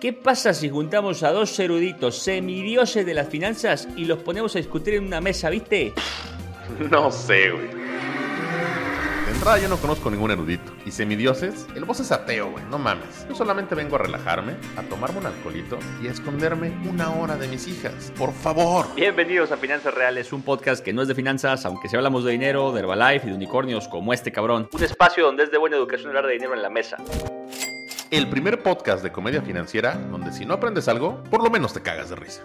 ¿Qué pasa si juntamos a dos eruditos semidioses de las finanzas y los ponemos a discutir en una mesa, viste? No sé, güey. De entrada yo no conozco ningún erudito. Y semidioses, el voz es ateo, güey, no mames. Yo solamente vengo a relajarme, a tomarme un alcoholito y a esconderme una hora de mis hijas. Por favor. Bienvenidos a Finanzas Reales, un podcast que no es de finanzas, aunque si hablamos de dinero, de Herbalife y de unicornios como este cabrón. Un espacio donde es de buena educación hablar de dinero en la mesa. El primer podcast de comedia financiera donde si no aprendes algo, por lo menos te cagas de risa.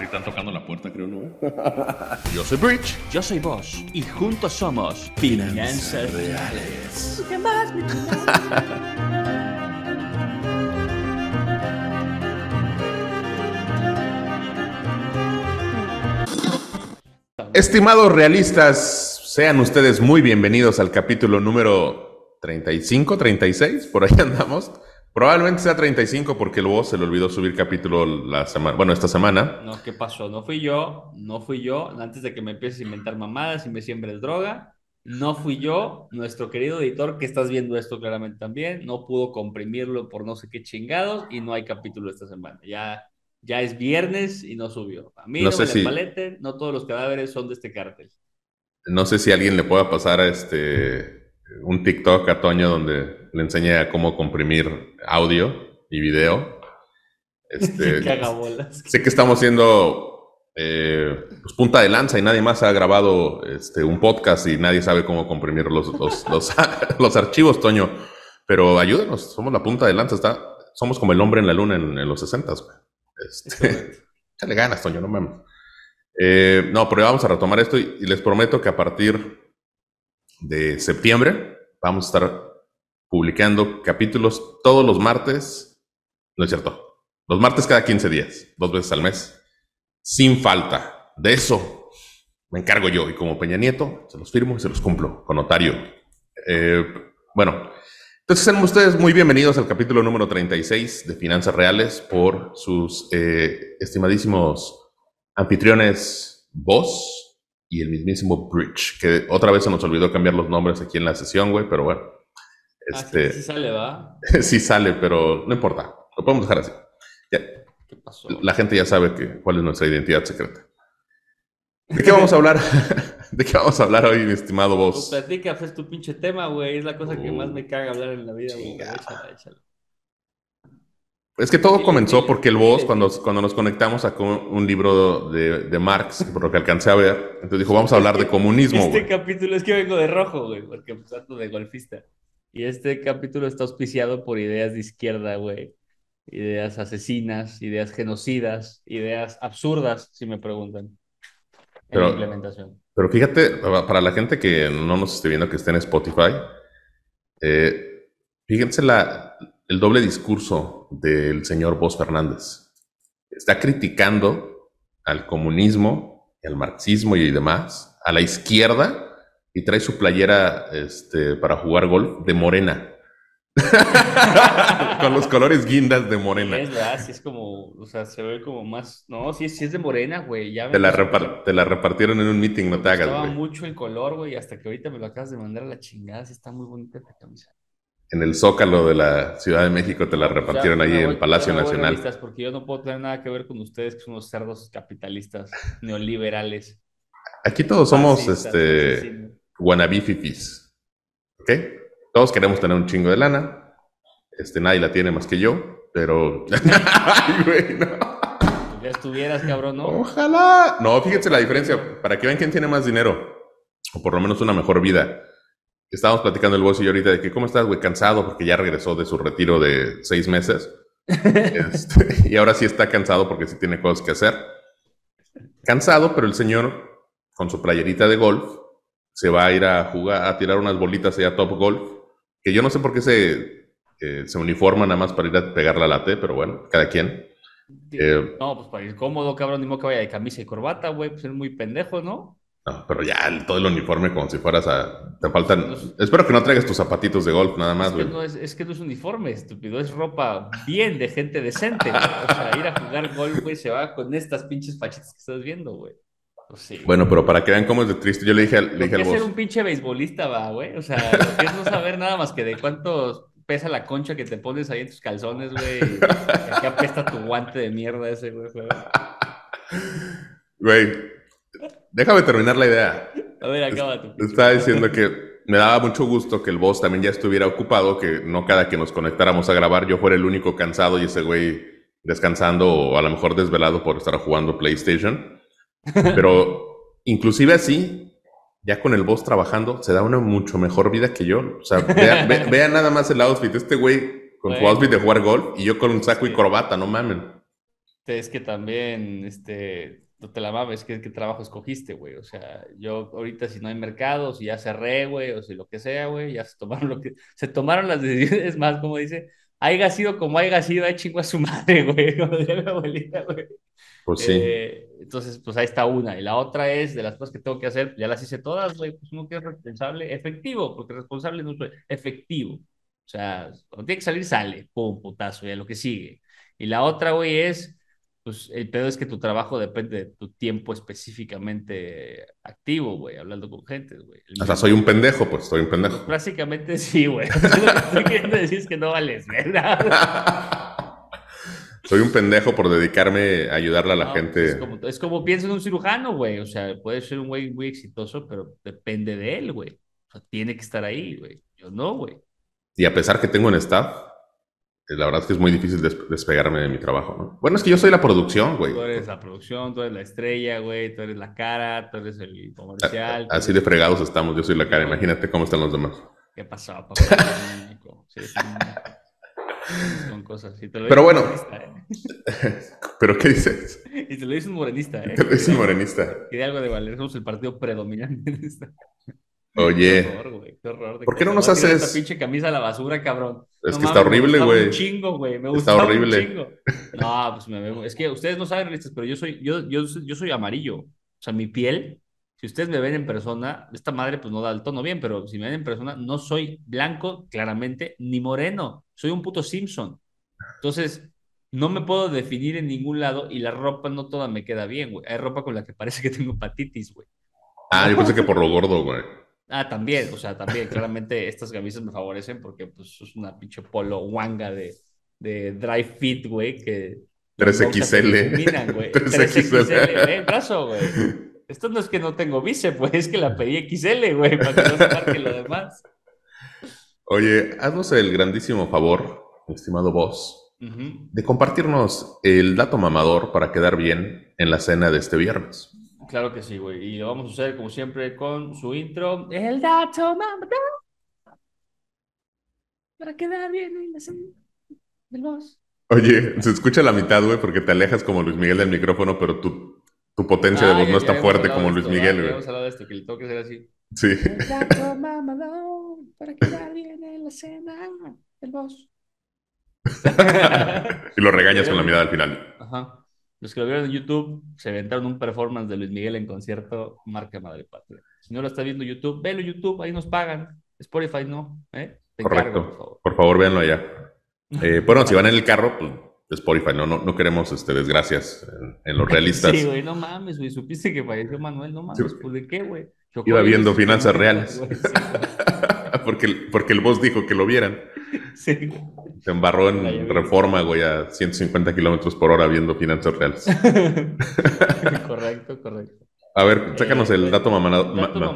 Están tocando la puerta, creo, ¿no? Yo soy Bridge. Yo soy vos y juntos somos Finanzas Reales. Estimados realistas, sean ustedes muy bienvenidos al capítulo número 35, 36, por ahí andamos. Probablemente sea 35 porque luego se le olvidó subir capítulo la semana, bueno, esta semana. No, ¿qué pasó? No fui yo, no fui yo, antes de que me empieces a inventar mamadas y me siembres droga. No fui yo, nuestro querido editor, que estás viendo esto claramente también, no pudo comprimirlo por no sé qué chingados y no hay capítulo esta semana. Ya, ya es viernes y no subió. A mí No no, sé me si- paleten, no todos los cadáveres son de este cártel. No sé si alguien le pueda pasar a este un TikTok a Toño donde le enseñe a cómo comprimir audio y video. Este, sé que estamos siendo eh, pues, punta de lanza y nadie más ha grabado este, un podcast y nadie sabe cómo comprimir los, los, los, los archivos, Toño. Pero ayúdenos, somos la punta de lanza. Está, somos como el hombre en la luna en, en los 60 Este, échale ganas, Toño, no mames. Eh, no, pero vamos a retomar esto y, y les prometo que a partir de septiembre vamos a estar publicando capítulos todos los martes. No es cierto. Los martes cada 15 días, dos veces al mes, sin falta. De eso me encargo yo y como Peña Nieto se los firmo y se los cumplo con notario. Eh, bueno, entonces sean ustedes muy bienvenidos al capítulo número 36 de Finanzas Reales por sus eh, estimadísimos anfitriones Voss y el mismísimo Bridge, que otra vez se nos olvidó cambiar los nombres aquí en la sesión, güey, pero bueno. Ah, Este, sí, sí sale, ¿va? sí sale, pero no importa. Lo podemos dejar así. Ya, ¿Qué pasó? la gente ya sabe que, cuál es nuestra identidad secreta. ¿De qué vamos a hablar? ¿De qué vamos a hablar hoy, mi estimado Pues vos? platica, pues tu pinche tema, güey. Es la cosa que más me caga hablar en la vida, güey. chinga. Échala, échala. Es que todo comenzó porque el dile. cuando, cuando nos conectamos, sacó un libro de, de Marx, por lo que alcancé a ver. Entonces dijo, vamos a hablar de comunismo, Este güey. capítulo es que vengo de rojo, güey, porque pues ando de golfista. Y este capítulo está auspiciado por ideas de izquierda, güey. Ideas asesinas, ideas genocidas, ideas absurdas, si me preguntan. En Pero- la implementación. Pero fíjate, para la gente que no nos esté viendo, que esté en Spotify, eh, fíjense la, el doble discurso del señor Vos Fernández. Está criticando al comunismo, al marxismo y demás, a la izquierda, y trae su playera este, para jugar golf de morena. Con los colores guindas de morena. Es verdad, sí es como, o sea, se ve como más. No, sí, sí es de morena, güey. Ya me Te la, te la repartieron en un meeting, no te hagas, Estaba güey. mucho el color, güey, hasta que ahorita me lo acabas de mandar a la chingada. Sí está muy bonita esta camisa. En el Zócalo de la Ciudad de México te la repartieron O sea, ahí en Palacio Nacional. porque yo no puedo tener nada que ver con ustedes, que son unos cerdos capitalistas neoliberales. Aquí todos somos fascistas, este asesinos. wannabe fifis. ¿Ok? Todos queremos tener un chingo de lana. Este, nadie la tiene más que yo, pero. Ay, güey, no. Ya estuvieras, cabrón, ¿no? Ojalá. No, fíjense la diferencia. Para que vean quién tiene más dinero. O por lo menos una mejor vida. Estábamos platicando el boss y yo ahorita de que, ¿cómo estás, güey? Cansado porque ya regresó de su retiro de seis meses. Este, y ahora sí está cansado porque sí tiene cosas que hacer. Cansado, pero el señor, con su playerita de golf, se va a ir a jugar, a tirar unas bolitas allá a Top Golf. Que yo no sé por qué se, eh, se uniforma nada más para ir a pegar la late, pero bueno, cada quien. Eh, No, pues para ir cómodo, cabrón, ni modo que vaya de camisa y corbata, güey, pues es muy pendejo, ¿no? No, pero ya todo el uniforme como si fueras a... Te faltan... Espero que no traigas tus zapatitos de golf nada más, Es que, güey. no es, es que no es uniforme, estúpido, es ropa bien de gente decente, güey. O sea, ir a jugar golf, güey, se va con estas pinches fachitas que estás viendo, güey. Pues sí. Bueno, pero para que vean cómo es de triste, yo le dije, al- le dije al es ser un pinche beisbolista, va, güey. O sea, lo que es no saber nada más que de cuántos pesa la concha que te pones ahí en tus calzones, güey. que apesta tu guante de mierda ese, güey. Güey, déjame terminar la idea. A ver, acaba tu Estaba diciendo que me daba mucho gusto que el boss también ya estuviera ocupado, que no cada que nos conectáramos a grabar yo fuera el único cansado y ese güey descansando o a lo mejor desvelado por estar jugando PlayStation. Pero inclusive así, ya con el boss trabajando, se da una mucho mejor vida que yo. O sea, vea, ve- vea nada más el outfit. Este güey con su outfit de jugar golf y yo con un saco y corbata, no mamen. Es que también, este, no te la mames, ¿qué, qué trabajo escogiste, güey? O sea, yo ahorita si no hay mercado, si ya cerré, güey, o si lo que sea, güey, ya se tomaron lo que, se tomaron las decisiones más, como dice, haya sido como haya sido, hay chingo a su madre, güey, como decía mi abuelita, güey. Pues sí. Eh, entonces, pues ahí está una. Y la otra es, de las cosas que tengo que hacer, ya las hice todas, güey, pues uno que es responsable, efectivo, porque responsable no soy, efectivo. O sea, cuando tiene que salir, sale, pum, putazo, ya lo que sigue. Y la otra, güey, es, pues el pedo es que tu trabajo depende de tu tiempo específicamente activo, güey, hablando con gente, güey. O sea, soy un pendejo, pues soy un pendejo. Básicamente sí, güey. Lo que estoy queriendo decir es que no vales, ¿verdad? soy un pendejo por dedicarme a ayudarle a la No, gente. Es como, es como piensa en un cirujano, güey. O sea, puede ser un güey muy exitoso, pero depende de él, güey. O sea, tiene que estar ahí, güey. Yo no, güey. Y a pesar que tengo un staff, la verdad es que es muy difícil des- despegarme de mi trabajo, ¿no? Bueno, es que yo soy la producción, güey. Tú eres la producción, tú eres la estrella, güey. Tú eres la cara, tú eres el comercial. Así de fregados estamos, yo soy la cara, imagínate cómo están los demás. ¿Qué pasó, papá? Sí, único. Son cosas. Y te lo Pero bueno. ¿eh? ¿Pero qué dices? Y te lo dice un morenista, ¿eh? Te lo dice un morenista. Que de algo de valer. Somos el partido predominante en esta. Oye, Qué horror, güey, qué horror de ¿Por qué no nos haces- Esta pinche camisa a la basura, cabrón. Es No que está mames, horrible, güey. Un chingo, güey. Me Está gustaba horrible. un chingo. No, pues me. Es que ustedes no saben, pero yo soy, yo, yo, yo soy amarillo. O sea, mi piel, si ustedes me ven en persona, esta madre pues no da el tono bien, pero si me ven en persona, no soy blanco, claramente, ni moreno. Soy un puto Simpson. Entonces, no me puedo definir en ningún lado y la ropa no toda me queda bien, güey. Hay ropa con la que parece que tengo hepatitis, güey. ah, yo pensé que por lo gordo, güey. Ah, también, o sea, también, claramente estas camisas me favorecen porque pues es una pinche polo wanga de, de dry fit, güey, que... 3XL. te difuminan, güey. 3XL. 3XL, ve, brazo, güey. Esto no es que no tengo bíceps, güey, es que la pedí XL, güey, para que no se marque lo demás. Oye, haznos el grandísimo favor, estimado boss, Ujú. de compartirnos el dato mamador para quedar bien en la cena de este viernes. Claro que sí, güey, y lo vamos a hacer como siempre con su intro, el dato mamador, para quedar bien en la del boss. Oye, se escucha la mitad, güey, porque te alejas como Luis Miguel del micrófono, pero tu, tu potencia de voz no está habíamos fuerte como Luis Miguel, güey. habíamos hablado de esto, que le tengo que hacer así. Sí. El gato mamador para quedar bien en la cena del boss. y lo regañas con la mirada al final. Ajá. Los que lo vieron en YouTube se aventaron un performance de Luis Miguel en concierto, marca Madre Patria. Si no lo está viendo YouTube, velo YouTube, ahí nos pagan. Spotify no, ¿eh? Te encargo, por Correcto. favor. Por favor, véanlo allá. Eh, bueno, si van en el carro, pues Spotify, no, no, no queremos este, desgracias en, en los realistas. Sí, güey, no mames, güey. Supiste que falleció Manuel, no mames. Sí. ¿Pues de qué, güey? Chocó Iba viendo finanzas reales. güey, sí, porque, porque el boss dijo que lo vieran. Sí. Se embarró en reforma, güey, a 150 kilómetros por hora viendo finanzas reales. correcto, correcto. A ver, sácanos Eh, el dato ma- mamador para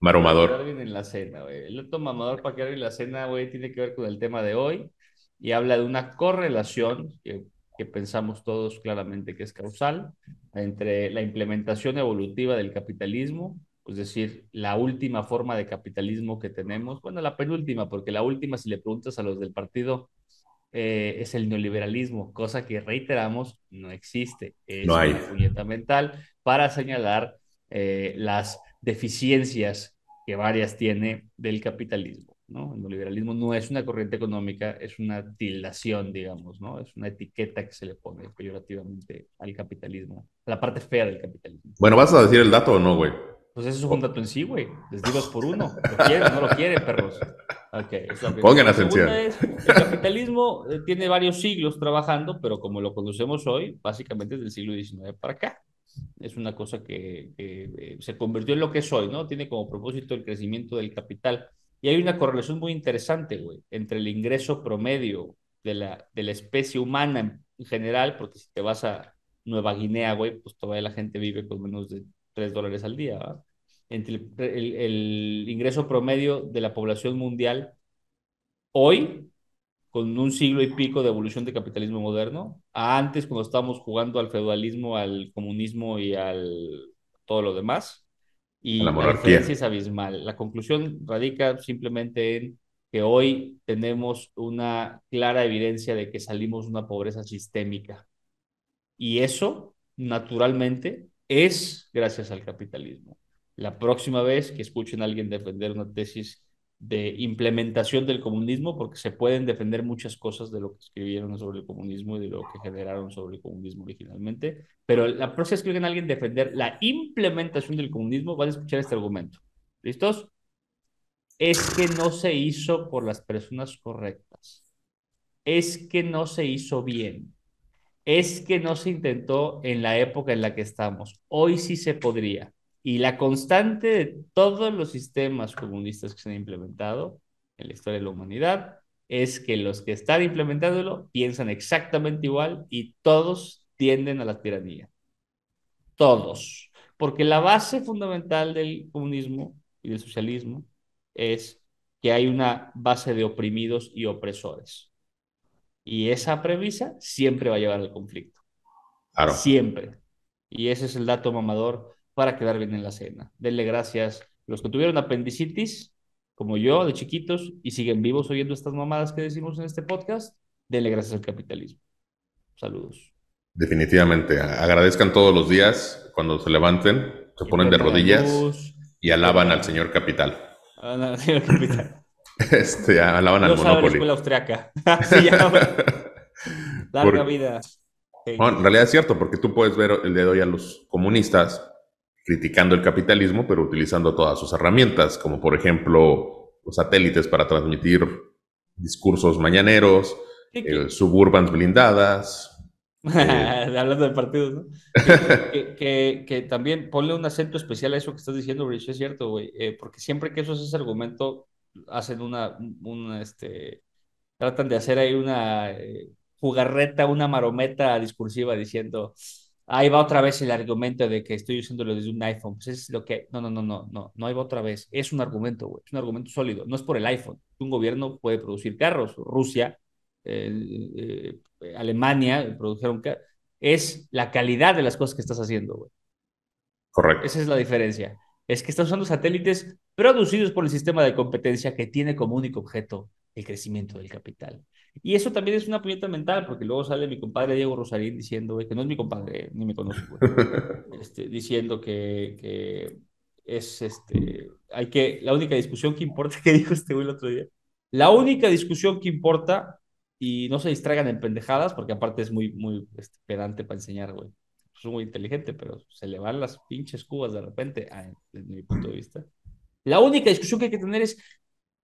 maromador. para en la cena, güey. El dato mamador para quedar bien en la cena, güey, tiene que ver con el tema de hoy y habla de una correlación que, que pensamos todos claramente que es causal entre la implementación evolutiva del capitalismo, es decir, la última forma de capitalismo que tenemos, bueno, la penúltima, porque la última, si le preguntas a los del partido, eh, es el neoliberalismo, cosa que reiteramos, no existe. Es No hay. una puñeta mental para señalar eh, las deficiencias que varias tiene del capitalismo, ¿no? El neoliberalismo no es una corriente económica, es una tildación, digamos, ¿no? Es una etiqueta que se le pone peyorativamente al capitalismo, a la parte fea del capitalismo. Bueno, ¿vas a decir el dato o no, güey? Pues eso es un dato en sí, güey. Les digo es por uno. ¿Lo quieren o no lo quieren, perros? Ok, es la primera. Pongan atención. es, el capitalismo eh, tiene varios siglos trabajando, pero como lo conocemos hoy, básicamente es del siglo XIX para acá. Es una cosa que, que, eh, se convirtió en lo que es hoy, ¿no? Tiene como propósito el crecimiento del capital. Y hay una correlación muy interesante, güey, entre el ingreso promedio de la, de la especie humana en general, porque si te vas a Nueva Guinea, güey, pues todavía la gente vive con menos de 3 dólares al día, ¿verdad? Entre el, el, el ingreso promedio de la población mundial hoy con un siglo y pico de evolución de capitalismo moderno, a antes cuando estábamos jugando al feudalismo, al comunismo y al todo lo demás. Y La la, diferencia es abismal. La conclusión radica simplemente en que hoy tenemos una clara evidencia de que salimos de una pobreza sistémica. Y eso, naturalmente, es gracias al capitalismo. La próxima vez que escuchen a alguien defender una tesis de implementación del comunismo, porque se pueden defender muchas cosas de lo que escribieron sobre el comunismo y de lo que generaron sobre el comunismo originalmente, pero la próxima vez que oigan a alguien defender la implementación del comunismo, van a escuchar este argumento. ¿Listos? Es que no se hizo por las personas correctas. Es que no se hizo bien. Es que no se intentó en la época en la que estamos. Hoy sí se podría. Y la constante de todos los sistemas comunistas que se han implementado en la historia de la humanidad es que los que están implementándolo piensan exactamente igual y todos tienden a la tiranía. Todos. Porque la base fundamental del comunismo y del socialismo es que hay una base de oprimidos y opresores. Y esa premisa siempre va a llevar al conflicto. Claro. Siempre. Y ese es el dato mamador para quedar bien en la cena. Denle gracias los que tuvieron apendicitis, como yo, de chiquitos, y siguen vivos oyendo estas mamadas que decimos en este podcast. Denle gracias al capitalismo. Saludos. Definitivamente. Agradezcan todos los días cuando se levanten, se ponen de rodillas y alaban al señor capital. Ah, no, señor capitán. Este, alaban al No sabe la Monopoly. escuela austriaca. Sí, ya. Larga Por- vida. Bueno, en realidad es cierto, porque tú puedes ver el día de hoy a los comunistas criticando el capitalismo, pero utilizando todas sus herramientas, como por ejemplo los satélites para transmitir discursos mañaneros, que- eh, suburbans blindadas. Hablando de partidos, ¿no? Que, que- que también ponle un acento especial a eso que estás diciendo, Rich, es cierto, güey, eh, porque siempre que eso es ese argumento, hacen una, una, este, tratan de hacer ahí una eh, jugarreta, una marometa discursiva diciendo, ahí va otra vez el argumento de que estoy usándolo desde un iPhone. Pues es lo que, no, no, no, no, no, no ahí va otra vez. Es un argumento, güey, es un argumento sólido. No es por el iPhone. Un gobierno puede producir carros. Rusia, eh, eh, Alemania produjeron carros. Es la calidad de las cosas que estás haciendo, güey. Correcto. Esa es la diferencia. Es que estás usando satélites producidos por el sistema de competencia que tiene como único objeto el crecimiento del capital. Y eso también es una puñeta mental, porque luego sale mi compadre Diego Rosarín diciendo, güey, que no es mi compadre, eh, ni me conoce, güey, este, diciendo que, que es, este, hay que, la única discusión que importa, que dijo este güey el otro día, la única discusión que importa, y no se distraigan en pendejadas, porque aparte es muy, muy este, pedante para enseñar, güey es muy inteligente, pero se le van las pinches cubas de repente, ah, desde mi punto de vista. La única discusión que hay que tener es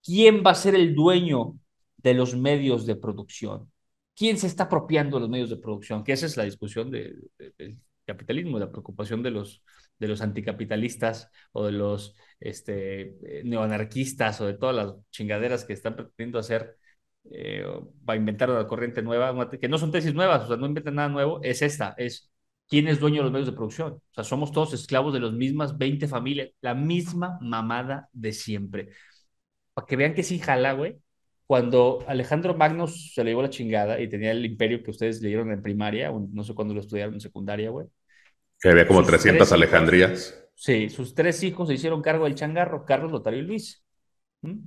quién va a ser el dueño de los medios de producción. ¿Quién se está apropiando de los medios de producción? Que esa es la discusión de, de, del capitalismo, la preocupación de los, de los anticapitalistas o de los este, neoanarquistas o de todas las chingaderas que están pretendiendo hacer eh, para inventar una corriente nueva, que no son tesis nuevas, o sea, no inventan nada nuevo, es esta, es quién es dueño de los medios de producción. O sea, somos todos esclavos de las mismas 20 familias, la misma mamada de siempre. Para que vean que sí jala, güey. Cuando Alejandro Magno se le llevó la chingada y tenía el imperio que ustedes leyeron en primaria, o no sé cuándo lo estudiaron en secundaria, güey. Que había como Sus 300 tres hijos. Alejandrías. Sí, sus tres hijos se hicieron cargo del changarro, Carlos, Lotario y Luis. ¿Mm?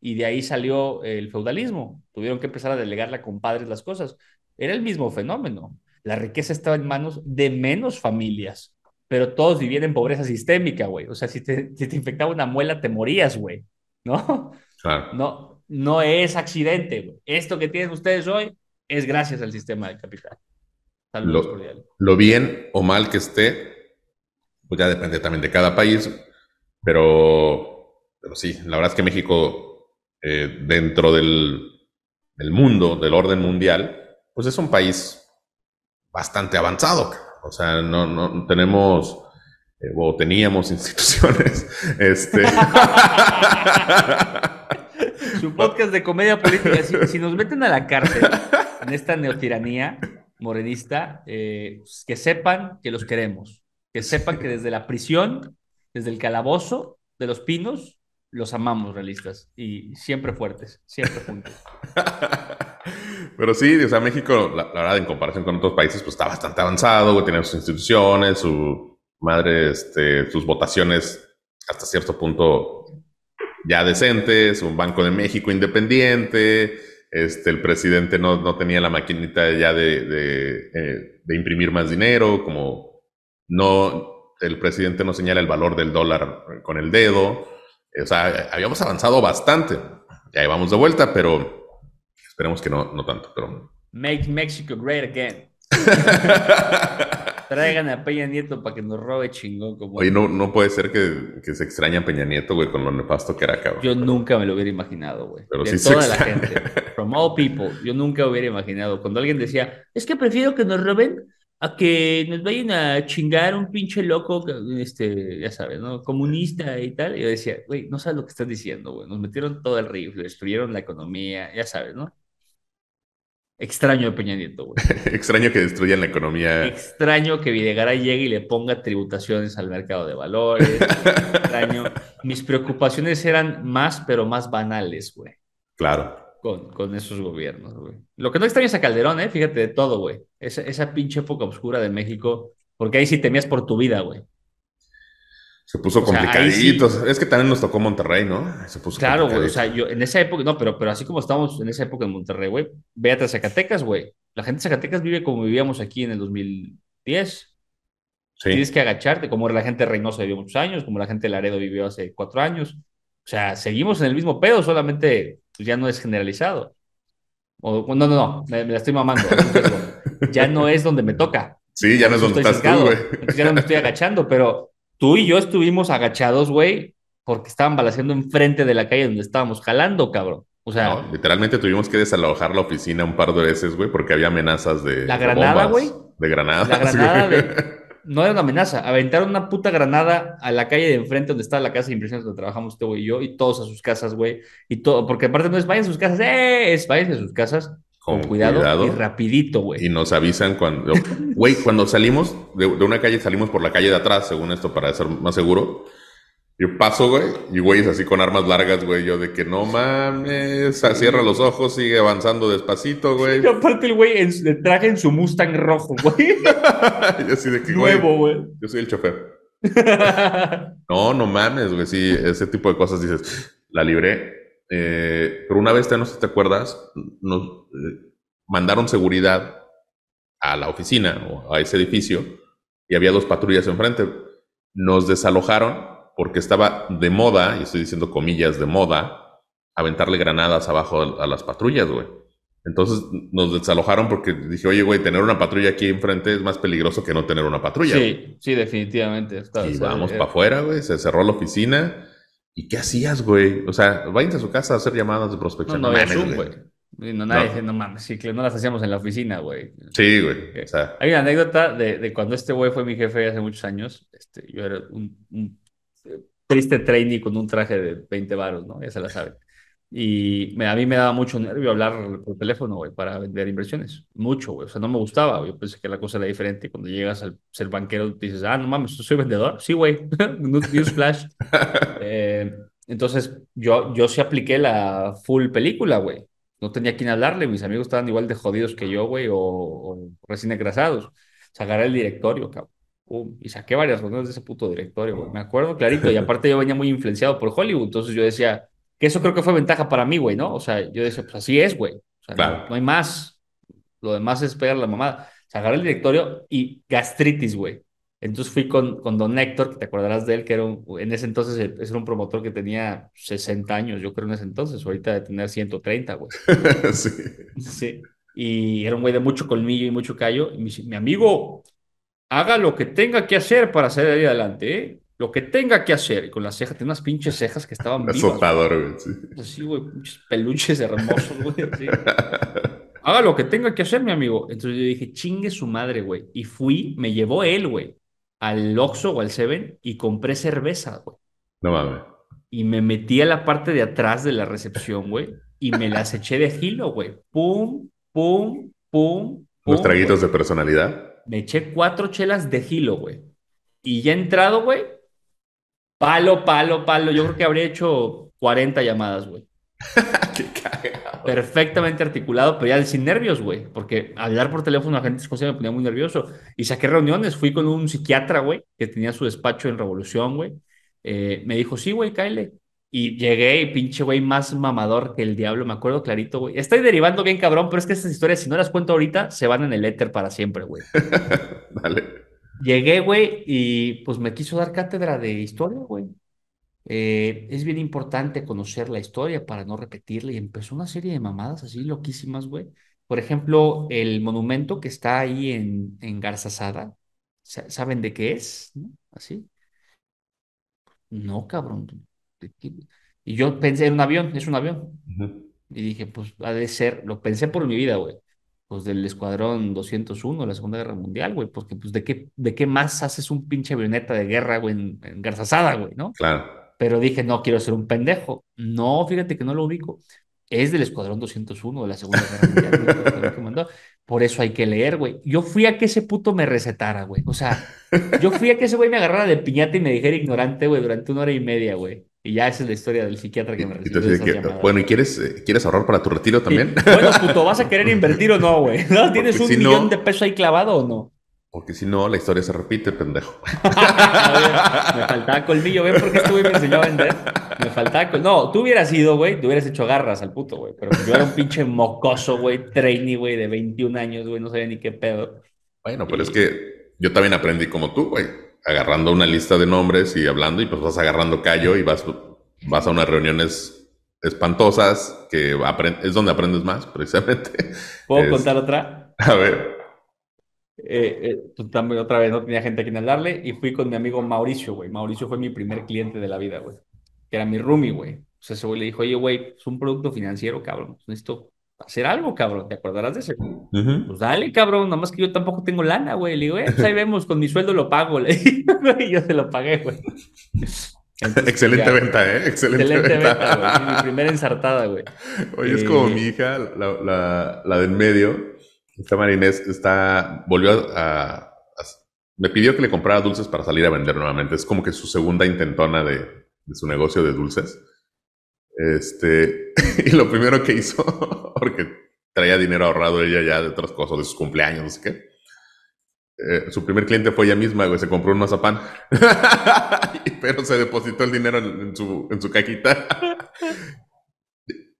Y de ahí salió el feudalismo. Tuvieron que empezar a delegarle a compadres las cosas. Era el mismo fenómeno. La riqueza estaba en manos de menos familias, pero todos vivían en pobreza sistémica, güey. O sea, si te, si te infectaba una muela, te morías, güey. ¿No? Claro. No, no es accidente, güey. Esto que tienen ustedes hoy es gracias al sistema de capital. Saludos Lo- cordiales. Lo bien o mal que esté, pues ya depende también de cada país, pero, pero sí, la verdad es que México, eh, dentro del, del mundo, del orden mundial, pues es un país bastante avanzado. O sea, no, no tenemos, eh, o teníamos instituciones, este, Su podcast de comedia política. Si, si nos meten a la cárcel en esta neotiranía morenista, eh, pues, que sepan que los queremos. Que sepan que desde la prisión, desde el calabozo de los pinos, los amamos realistas. Y siempre fuertes, siempre juntos. Pero sí, o sea, México, la, verdad, en comparación con otros países, pues está bastante avanzado, güey, tiene sus instituciones, su madre, este, sus votaciones hasta cierto punto ya decentes, un Banco de México independiente, este, el presidente no, no tenía la maquinita ya de, de, eh, de, imprimir más dinero, como no, el presidente no señala el valor del dólar con el dedo. O sea, habíamos avanzado bastante. Ya vamos de vuelta, pero esperemos que no, no tanto. Pero... Make Mexico great again. Traigan a Peña Nieto para que nos robe chingón. Como Oye, no, no puede ser que, que se extraña a Peña Nieto, güey, con lo nefasto que era, cabrón. Yo nunca me lo hubiera imaginado, güey. Pero de sí toda la gente. From all people. Yo nunca hubiera imaginado. Cuando alguien decía, es que prefiero que nos roben a que nos vayan a chingar un pinche loco, este, ya sabes, ¿no? Comunista y tal. Y yo decía, güey, no sabes lo que estás diciendo, güey. Nos metieron todo el rifle, destruyeron la economía, ya sabes, ¿no? Extraño a Peña Nieto, güey. Extraño que destruyan la economía. Extraño que Videgaray llegue y le ponga tributaciones al mercado de valores. Extraño. Mis preocupaciones eran más, pero más banales, güey. Claro. Con, con esos gobiernos, güey. Lo que no extraño es a Calderón, ¿eh? Fíjate de todo, güey. Esa, esa pinche época oscura de México, porque ahí sí temías por tu vida, güey. Se puso complicadito. Sí. Es que también nos tocó Monterrey, ¿no? Se puso claro, güey. O sea, yo en esa época, no, pero, pero así como estábamos en esa época en Monterrey, güey, véate a Zacatecas, güey. La gente de Zacatecas vive como vivíamos aquí en el 2010. Sí. Tienes que agacharte, como la gente de Reynosa vivió muchos años, como la gente de Laredo vivió hace cuatro años. O sea, seguimos en el mismo pedo, solamente pues, ya no es generalizado. O, no, no, no, me, me la estoy mamando. ya no es donde me toca. Sí, ya no es donde estás tú, güey. Ya no me estoy agachando, pero tú y yo estuvimos agachados, güey, porque estaban balaseando enfrente de la calle donde estábamos jalando, cabrón. O sea, no, literalmente tuvimos que desalojar la oficina un par de veces, güey, porque había amenazas de. La granada, güey. De granada. La granada de. No era una amenaza. Aventaron una puta granada a la calle de enfrente donde estaba la casa de impresiones donde trabajamos este güey y yo, y todos a sus casas, güey. Y todo, porque aparte no es vayan a sus casas, ¡eh! Es vayan a sus casas con, con cuidado, cuidado, y rapidito, güey. Y nos avisan cuando, güey, cuando salimos de, de, una calle, salimos por la calle de atrás, según esto, para ser más seguro. Yo paso, güey, y güey es así con armas largas, güey, yo de que no mames, cierra los ojos, sigue avanzando despacito, güey. Y aparte el güey en, le traje en su Mustang rojo, güey. yo así de que, Nuevo, güey. Yo soy el chofer. no, no mames, güey, sí, ese tipo de cosas dices, la libré. Eh, pero una vez, no sé si te acuerdas, nos eh, mandaron seguridad a la oficina o a ese edificio y había dos patrullas enfrente. Nos desalojaron porque estaba de moda, y estoy diciendo comillas de moda, aventarle granadas abajo a, las patrullas, güey. Entonces nos desalojaron porque dije, oye, güey, tener una patrulla aquí enfrente es más peligroso que no tener una patrulla. Sí, güey. sí, definitivamente. Está, y vamos para afuera, güey, se cerró la oficina. ¿Y qué hacías, güey? O sea, váyanse a su casa a hacer llamadas de prospección. No, no, Zoom, güey. No, nadie no. Dice, no mames, sí, que no las hacíamos en la oficina, güey. Sí, güey. O sea. Hay una anécdota de, de, cuando este güey fue mi jefe hace muchos años. Este, yo era un, un triste trainee con un traje de 20 varos, ¿no? Ya se la sabe. Y me, a mí me daba mucho nervio hablar por teléfono, güey, para vender inversiones. Mucho, güey. O sea, no me gustaba. Yo pensé que la cosa era diferente. Cuando llegas al ser banquero, dices, ah, no mames, soy vendedor. Sí, güey. Newsflash. eh, entonces, yo, yo sí apliqué la full película, güey. No tenía quien hablarle. Mis amigos estaban igual de jodidos que yo, güey, o, o recién sea, agarré el directorio, cabrón. Y saqué varias reuniones de ese puto directorio, güey. Me acuerdo clarito. Y aparte yo venía muy influenciado por Hollywood. Entonces yo decía, que eso creo que fue ventaja para mí, güey, ¿no? O sea, yo decía, pues así es, güey. O sea, claro. no, no, hay más. Lo demás es pegar la mamada. O sea, agarré el directorio y gastritis, güey. Entonces fui con, con Don Héctor, que te acordarás de él, que era un, en ese entonces era un promotor que tenía 60 años, yo creo en ese entonces, ahorita de tener 130, güey. sí. Sí. Y era un güey de mucho colmillo y mucho callo. Y me dice, mi amigo, haga lo que tenga que hacer para salir adelante, ¿eh? Lo que tenga que hacer. Y con las cejas, tiene unas pinches cejas que estaban. Azotador, güey. Sí. Así, güey, pinches peluches hermosos, güey. Así. Haga lo que tenga que hacer, mi amigo. Entonces yo dije, chingue su madre, güey. Y fui, me llevó él, güey, al Oxxo o al Seven y compré cerveza, güey. No mames. y me metí a la parte de atrás de la recepción, güey, y me las eché de gilo, güey. Pum, pum, pum. Los traguitos de personalidad. Me eché cuatro chelas de gilo, güey. Y ya entrado, güey, palo, palo, palo. Yo creo que habría hecho 40 llamadas, güey. Qué cagado. Perfectamente articulado, pero ya sin nervios, güey. Porque hablar por teléfono a gente desconocida me ponía muy nervioso. Y saqué reuniones. Fui con un psiquiatra, güey, que tenía su despacho en Revolución, güey. Eh, me dijo, sí, güey, cáele. Y llegué y pinche güey más mamador que el diablo, me acuerdo clarito, güey. Estoy derivando bien cabrón, pero es que estas historias, si no las cuento ahorita, se van en el éter para siempre, güey. Dale. Llegué, güey, y pues me quiso dar cátedra de historia, güey. Eh, es bien importante conocer la historia para no repetirla y empezó una serie de mamadas así loquísimas, güey. Por ejemplo, el monumento que está ahí en, en Garzazada, ¿saben de qué es? Así. No, cabrón. Y yo pensé en un avión, es un avión. Y dije, pues ha de ser, lo pensé por mi vida, güey. Pues del escuadrón 201 de la Segunda Guerra Mundial, güey. Porque, pues, ¿de qué, de qué más haces un pinche avioneta de guerra, güey, en, en Garzazada, güey, ¿no? Claro pero dije, no quiero ser un pendejo. No, fíjate que no lo ubico. Es del Escuadrón 201 de la Segunda Guerra Mundial. Por eso hay que leer, güey. Yo fui a que ese puto me recetara, güey. O sea, yo fui a que ese güey me agarrara de piñata y me dijera ignorante, güey, durante una hora y media, güey. Y ya esa es la historia del psiquiatra que me recibió. bueno, ¿y quieres, eh, quieres ahorrar para tu retiro también? Bueno, puto, ¿vas a querer invertir o no, güey? ¿No? ¿Tienes un millón de pesos ahí clavado o no? Porque si no, la historia se repite, pendejo. me faltaba colmillo, ¿ven por qué güey me enseñó a vender? Me faltaba colmillo. No, tú hubieras ido, güey, te hubieras hecho garras al puto, güey. Pero yo era un pinche mocoso, güey, trainee, güey, de 21 años, güey, no sabía ni qué pedo. Bueno, pero es que yo también aprendí como tú, güey. Agarrando una lista de nombres y hablando, y pues vas agarrando callo y vas, vas a unas reuniones espantosas que es donde aprendes más, precisamente. ¿Puedo contar otra? A ver. Eh, eh, pues, también otra vez no tenía gente a quien hablarle y fui con mi amigo Mauricio, güey. Mauricio fue mi primer cliente de la vida, güey. Que era mi roomie, güey. O sea, ese güey le dijo, oye, güey, es un producto financiero, cabrón. Necesito hacer algo, cabrón. ¿Te acordarás de eso? Pues dale, cabrón. Nomás que yo tampoco tengo lana, güey. Le digo, eh, pues ahí vemos, con mi sueldo lo pago. y yo se lo pagué, güey. excelente venta, ¿eh? Excelente, venta. güey. Mi primera ensartada, güey. Oye, es como eh, mi hija, la, la, la del medio esta Marinés está, volvió a, me pidió que le comprara dulces para salir a vender nuevamente. Es como que su segunda intentona de, de su negocio de dulces. Este, y lo primero que hizo, porque traía dinero ahorrado ella ya de otras cosas, de sus cumpleaños, no sé qué. Eh, su primer cliente fue ella misma, güey, se compró un mazapán. Pero se depositó el dinero en, su, en su cajita.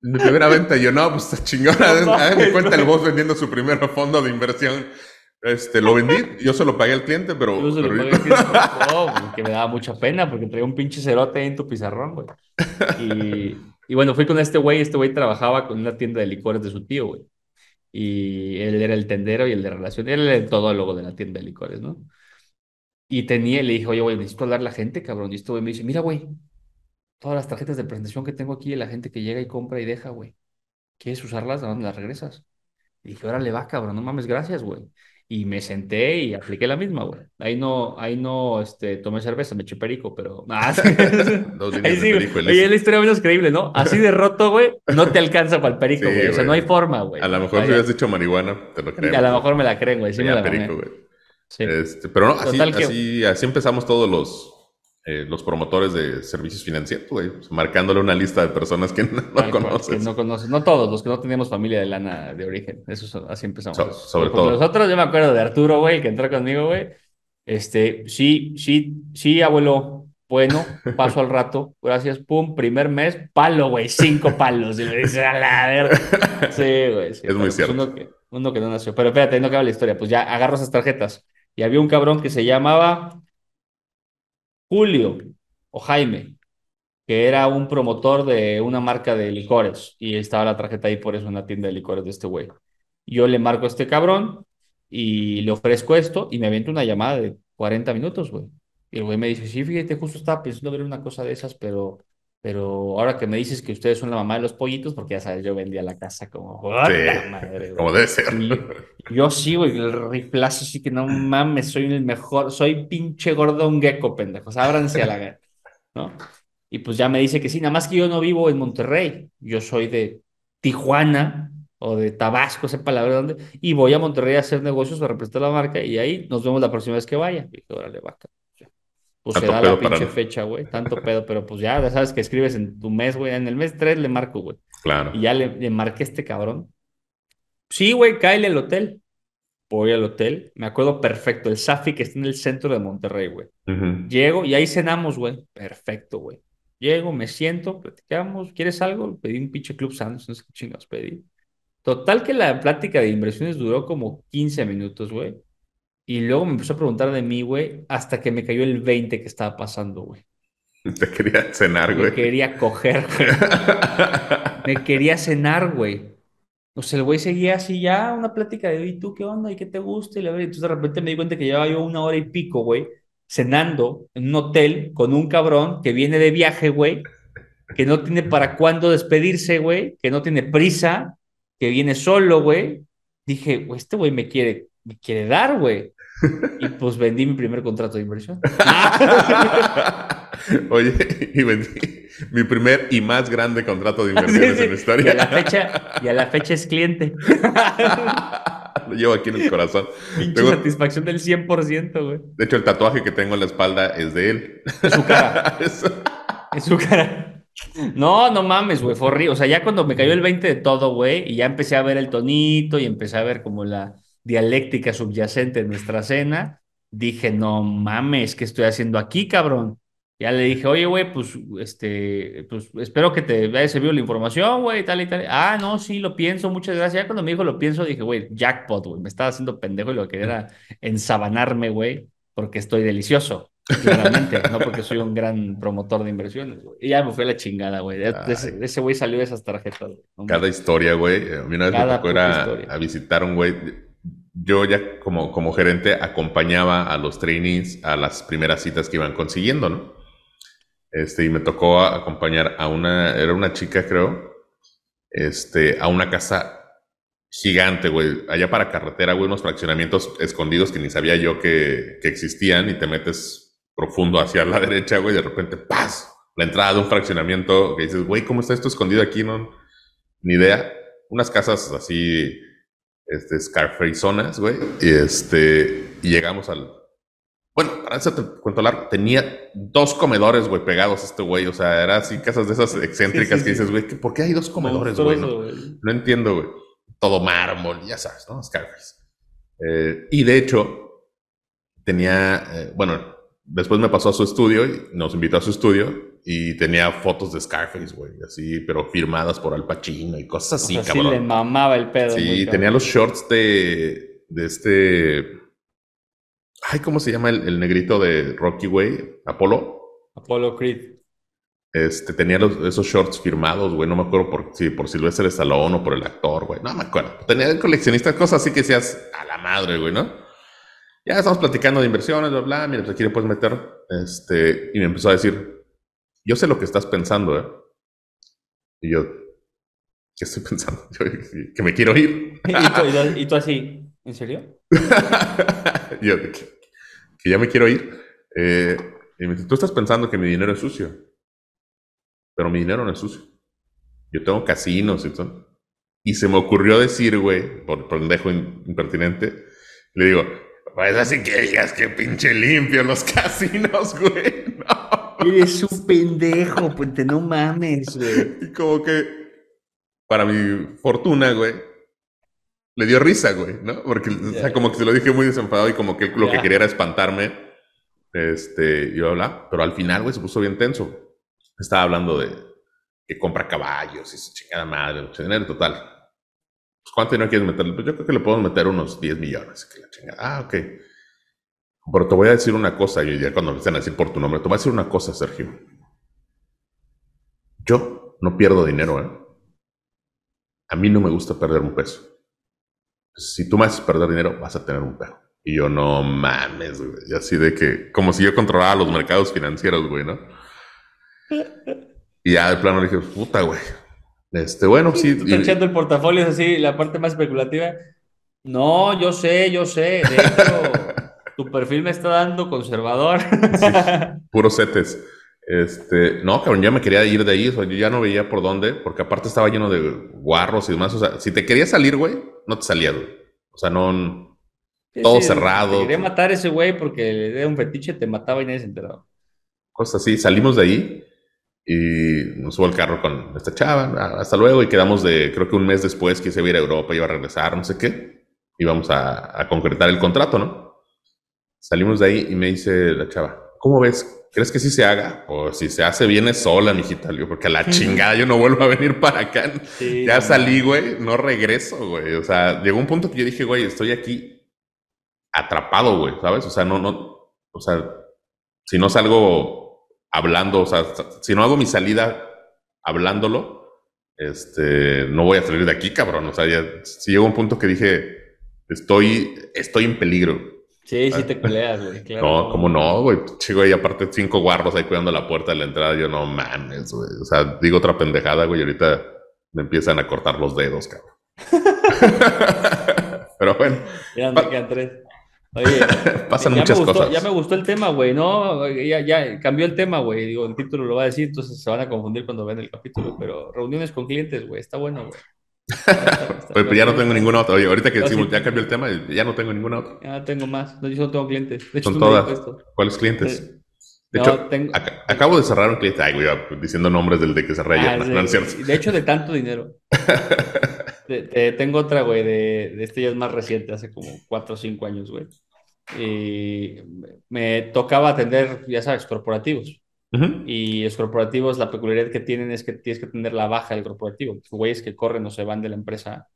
Mi primera venta, yo no, pues está chingona. No, me cuenta el boss vendiendo su primer fondo de inversión. Este, lo vendí, yo se lo pagué al cliente, pero. Yo se lo pagué al cliente, que me daba mucha pena porque traía un pinche cerote en tu pizarrón, güey. Y, y bueno, fui con este güey, este güey trabajaba con una tienda de licores de su tío, güey. Y él era el tendero y el de relación, él era el todólogo de la tienda de licores, ¿no? Y tenía, le dije, oye, güey, necesito hablar a la gente, cabrón. Y este güey me dice, mira, güey, todas las tarjetas de presentación que tengo aquí la gente que llega y compra y deja, güey. ¿Quieres usarlas? ¿A dónde las regresas? Y dije, órale, va, cabrón, no mames, gracias, güey. Y me senté y apliqué la misma, güey. Ahí no, ahí no, este, tomé cerveza, me eché perico, pero... Ah, ahí sí, Oye, la historia menos creíble, ¿no? Así de roto, güey, no te alcanza para el perico, güey. o sea, no hay forma, güey. A lo mejor si hubieras dicho marihuana, te lo creo. A lo mejor me la creen, güey. Sí me la perico, güey. Sí. Este, pero no, así, así, así empezamos todos los, eh, los promotores de servicios financieros, güey, marcándole una lista de personas que no, conoces. no conoces, no todos, los que no teníamos familia de lana de origen, eso así empezamos. sobre todo. Nosotros, yo me acuerdo de Arturo, güey, que entró conmigo, güey, este, sí, sí, sí, abuelo, bueno, paso al rato, gracias, pum, primer mes, palo, güey, cinco palos, y me dice, a la verga. Sí, güey, sí. Es muy pues cierto. Uno que, uno que no nació, pero espérate, no acaba la historia, pues ya agarro esas tarjetas, y había un cabrón que se llamaba Julio o Jaime, que era un promotor de una marca de licores y estaba la tarjeta ahí por eso en la tienda de licores de este güey. Yo le marco a este cabrón y le ofrezco esto y me aviento una llamada de 40 minutos, güey. Y el güey me dice, sí, fíjate, justo estaba pensando ver una cosa de esas, pero, pero ahora que me dices que ustedes son la mamá de los pollitos, porque ya sabes, yo vendía la casa como, madre, como debe ser. yo sí, güey, el riflazo sí que no mames, soy el mejor, soy pinche gordón gecko, pendejos, ábranse a la ¿no? Y pues ya me dice que sí, nada más que yo no vivo en Monterrey, yo soy de Tijuana o de Tabasco, sepa la verdad dónde, y voy a Monterrey a hacer negocios a representar la marca y ahí nos vemos la próxima vez que vaya. Y dije, órale, vaca. Pues se da la pinche fecha, güey, tanto pedo, pero pues ya, ya sabes que escribes en tu mes, güey, en el mes 3 le marco, güey. Claro. Y ya le, le marqué a este cabrón. Sí, güey, cáele al hotel. Voy al hotel, me acuerdo perfecto, el Safi que está en el centro de Monterrey, güey. Llego y ahí cenamos, güey. Perfecto, güey. Llego, me siento, platicamos. ¿Quieres algo? Pedí un pinche club sándwich, no sé qué chingados pedí. Total que la plática de inversiones duró como 15 minutos, güey. Y luego me empezó a preguntar de mí, güey, hasta que me cayó el 20 que estaba pasando, güey. Te quería cenar, Me güey. quería coger, güey. Me quería cenar, güey. O sea, el güey seguía así ya, una plática de, ¿y tú qué onda? ¿Y qué te gusta? Y la verdad, entonces de repente me di cuenta que llevaba yo una hora y pico, güey, cenando en un hotel con un cabrón que viene de viaje, güey, que no tiene para cuándo despedirse, güey, que no tiene prisa, que viene solo, güey. Dije, "Güey, este güey me quiere, me quiere dar, güey. Y pues vendí mi primer contrato de inversión. Oye, y vendí mi primer y más grande contrato de inversiones sí. en la historia. Y a la fecha, y a la fecha es cliente. Lo llevo aquí en el corazón. Pinche Tengo- satisfacción del 100%, güey. de hecho, el tatuaje que tengo en la espalda es de él. En su cara, en su cara. No, no mames, güey, fue horrible. O sea, ya cuando me cayó el 20 de todo, güey, y ya empecé a ver el tonito y empecé a ver como la dialéctica subyacente de nuestra cena, dije, no mames, ¿qué estoy haciendo aquí, cabrón? Ya le dije, oye, güey, pues, este, pues, espero que te haya servido la información, güey, tal y tal. Ah, no, sí, lo pienso, muchas gracias. Ya cuando me dijo lo pienso, dije, güey, jackpot, güey, me estaba haciendo pendejo y lo que quería era ensabanarme, güey, porque estoy delicioso, claramente, no porque soy un gran promotor de inversiones, güey. Y ya me fue a la chingada, güey. Ese- güey salió de esas tarjetas. Cada historia, güey. A mí una vez me tocó ir puta a, historia. a visitar un güey. Yo ya como, como gerente acompañaba a los trainees a las primeras citas que iban consiguiendo, ¿no? Este, y me tocó acompañar a una, era una chica, creo, este, a una casa gigante, güey. Allá para carretera, güey, unos fraccionamientos escondidos que ni sabía yo que, que existían y te metes profundo hacia la derecha, güey, de repente, ¡paz! La entrada de un fraccionamiento que dices, güey, ¿cómo está esto escondido aquí? No, ni idea. Unas casas así, este, Scarface zonas, güey. Y este, y llegamos al. Bueno, para eso te cuento largo. Tenía dos comedores, güey, pegados este güey. O sea, era así casas de esas excéntricas Sí, sí, que dices, güey, ¿qué- ¿por qué hay dos comedores, güey? no? Monstruoso, güey. No entiendo, güey. Todo mármol, ya sabes, ¿no? Scarface. Eh, y de hecho, tenía, eh, bueno, después me pasó a su estudio y nos invitó a su estudio y tenía fotos de Scarface, güey, así, pero firmadas por Al Pacino y cosas O así, sea, sí cabrón. le mamaba el pedo. Sí, cabrón. tenía los shorts de, de este. Ay, ¿cómo se llama el, el negrito de Rocky, güey? Apolo. Apollo Creed. Este, tenía los- esos shorts firmados, güey. No me acuerdo por, si por Sylvester Stallone o por el actor, güey. No me acuerdo. Tenía el coleccionista, cosas así que decías a la madre, güey, ¿no? Ya estamos platicando de inversiones, bla, bla. Mira, pues aquí le puedes meter. Este, y me empezó a decir, yo sé lo que estás pensando, ¿eh? Y yo, ¿qué estoy pensando? Yo, que me quiero ir. ¿Y tú, y tú así, ¿en serio? yo, que, que ya me quiero ir. Eh, y me dice, tú estás pensando que mi dinero es sucio. Pero mi dinero no es sucio. Yo tengo casinos y todo. Y se me ocurrió decir, güey, por pendejo in- impertinente, le digo, pues así que digas que pinche limpio los casinos, güey. No. Eres un pendejo, puente, no mames, güey. Y como que, para mi fortuna, güey, le dio risa, güey, ¿no? Porque, o sea, Ya. como que se lo dije muy desenfadado y como que lo que quería era espantarme. Este, y bla, bla. Pero al final, güey, se puso bien tenso. Estaba hablando de que compra caballos y su chingada madre, mucho dinero total. Pues, ¿cuánto dinero quieres meterle? Pues yo creo que le podemos meter unos 10 millones. Que la chingada. Ah, ok. Pero te voy a decir una cosa, y ya cuando empiezan a decir por tu nombre, te voy a decir una cosa, Sergio. Yo no pierdo dinero, ¿eh? A mí no me gusta perder un peso. Si tú me haces perder dinero, vas a tener un pedo. Y yo, no mames, güey. Y así de que, como si yo controlaba los mercados financieros, güey, ¿no? Y ya de plano dije, puta, güey. Este, bueno, sí. Tú y- echando el portafolio es así, la parte más especulativa. No, yo sé, yo sé. De hecho, tu perfil me está dando conservador. puros setes. Este, no, cabrón, ya me quería ir de ahí, o sea, yo ya no veía por dónde, porque aparte estaba lleno de guarros y demás, o sea, si te querías salir, güey, no te salías, güey. O sea, no, Sí, todo sí, cerrado. Te quería matar ese güey porque era un fetiche, te mataba y nadie se enteraba. cosas así. Salimos de ahí y nos subo al carro con esta chava. ah, Hasta luego. Y quedamos de, creo que un mes después que se iba a ir a Europa, iba a regresar, no sé qué. Íbamos a, a concretar el contrato, ¿no? Salimos de ahí y me dice la chava, ¿cómo ves? ¿Crees que sí se haga? O si se hace, viene sola, mijita. Digo, porque a la chingada yo no vuelvo a venir para acá. Sí, ya salí, güey, no regreso, güey. O sea, llegó un punto que yo dije, güey, estoy aquí atrapado, güey, ¿sabes? O sea, no, no, o sea, si no salgo hablando, o sea, si no hago mi salida hablándolo, este, no voy a salir de aquí, cabrón. O sea, ya, si llegó un punto que dije, estoy, estoy en peligro. Sí, sí te peleas, güey. Claro. No, ¿cómo no, güey? Chico, y aparte cinco guarros ahí cuidando la puerta de la entrada. Yo no mames, güey. O sea, digo otra pendejada, güey, y ahorita me empiezan a cortar los dedos, cabrón. Pero bueno, Ya me quedan tres. Oye, pasan muchas gustó, cosas. Ya me gustó el tema, güey, ¿no? Ya, ya cambió el tema, güey. Digo, el título lo va a decir, entonces se van a confundir cuando vean el capítulo. Pero reuniones con clientes, güey, está bueno, güey. Pero ya no tengo ninguna otra. Oye, ahorita que decimos, ya cambió el tema, ya no tengo ninguna otra. Ya tengo más. No, yo no tengo clientes. De hecho, Son todas. ¿Cuáles clientes? De no, hecho, tengo- ac- acabo de cerrar un cliente. Ay, güey, diciendo nombres del de que cerré. Ah, de, no es cierto. de hecho, de tanto dinero. Te- te- tengo otra, güey, de, de este ya es más reciente, hace como 4 o 5 años, güey. Y me tocaba atender, ya sabes, corporativos. Y los corporativos, la peculiaridad que tienen es que tienes que tener la baja del corporativo. Los güeyes que corren o se van de la empresa,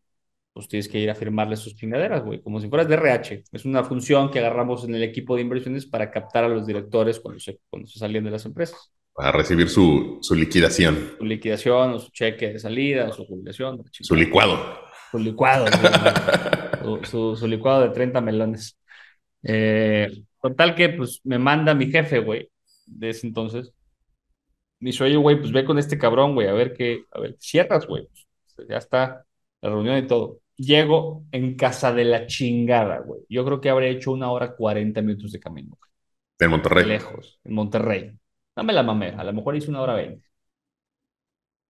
pues tienes que ir a firmarles sus chingaderas, güey, como si fueras de RH. Es una función que agarramos en el equipo de inversiones para captar a los directores cuando se, cuando se salían de las empresas. Para recibir su, su liquidación, Su liquidación o su cheque de salida o su jubilación. su licuado. Su licuado, su- su licuado de 30 melones. Eh, total que, pues, me manda mi jefe, güey, de ese entonces. Me dice, oye, güey, pues ve con este cabrón, güey, a ver qué, a ver, cierras, güey. Pues, ya está la reunión y todo. Llego en casa de la chingada, güey. Yo creo que habré hecho una hora 40 minutos de camino, De Monterrey. lejos, en Monterrey. Dame la mamé, a lo mejor hice una hora 20.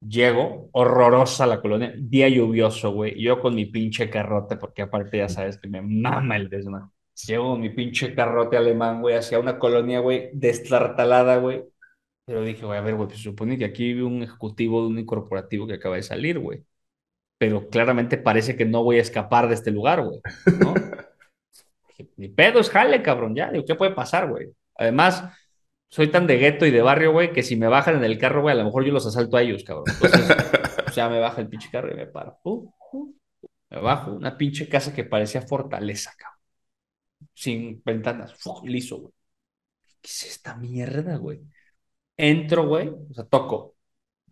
Llego, horrorosa la colonia, día lluvioso, güey. Yo con mi pinche carrote, porque aparte ya sabes que me mama el desmadre. Llego con mi pinche carrote alemán, güey, hacia una colonia, güey, destartalada, güey. Pero dije, güey, a ver, güey, pues supone que aquí vive un ejecutivo de un corporativo que acaba de salir, güey. Pero claramente parece que no voy a escapar de este lugar, güey, ¿no? Ni pedo es jale, cabrón, ya. Digo, ¿qué puede pasar, güey? Además, soy tan de gueto y de barrio, güey, que si me bajan en el carro, güey, a lo mejor yo los asalto a ellos, cabrón. Entonces, pues ya me baja el pinche carro y me paro. Pum. Me bajo, una pinche casa que parecía fortaleza, cabrón. Sin ventanas, ¡fu! liso, güey. ¿Qué es esta mierda, güey? Entro, güey, o sea, toco.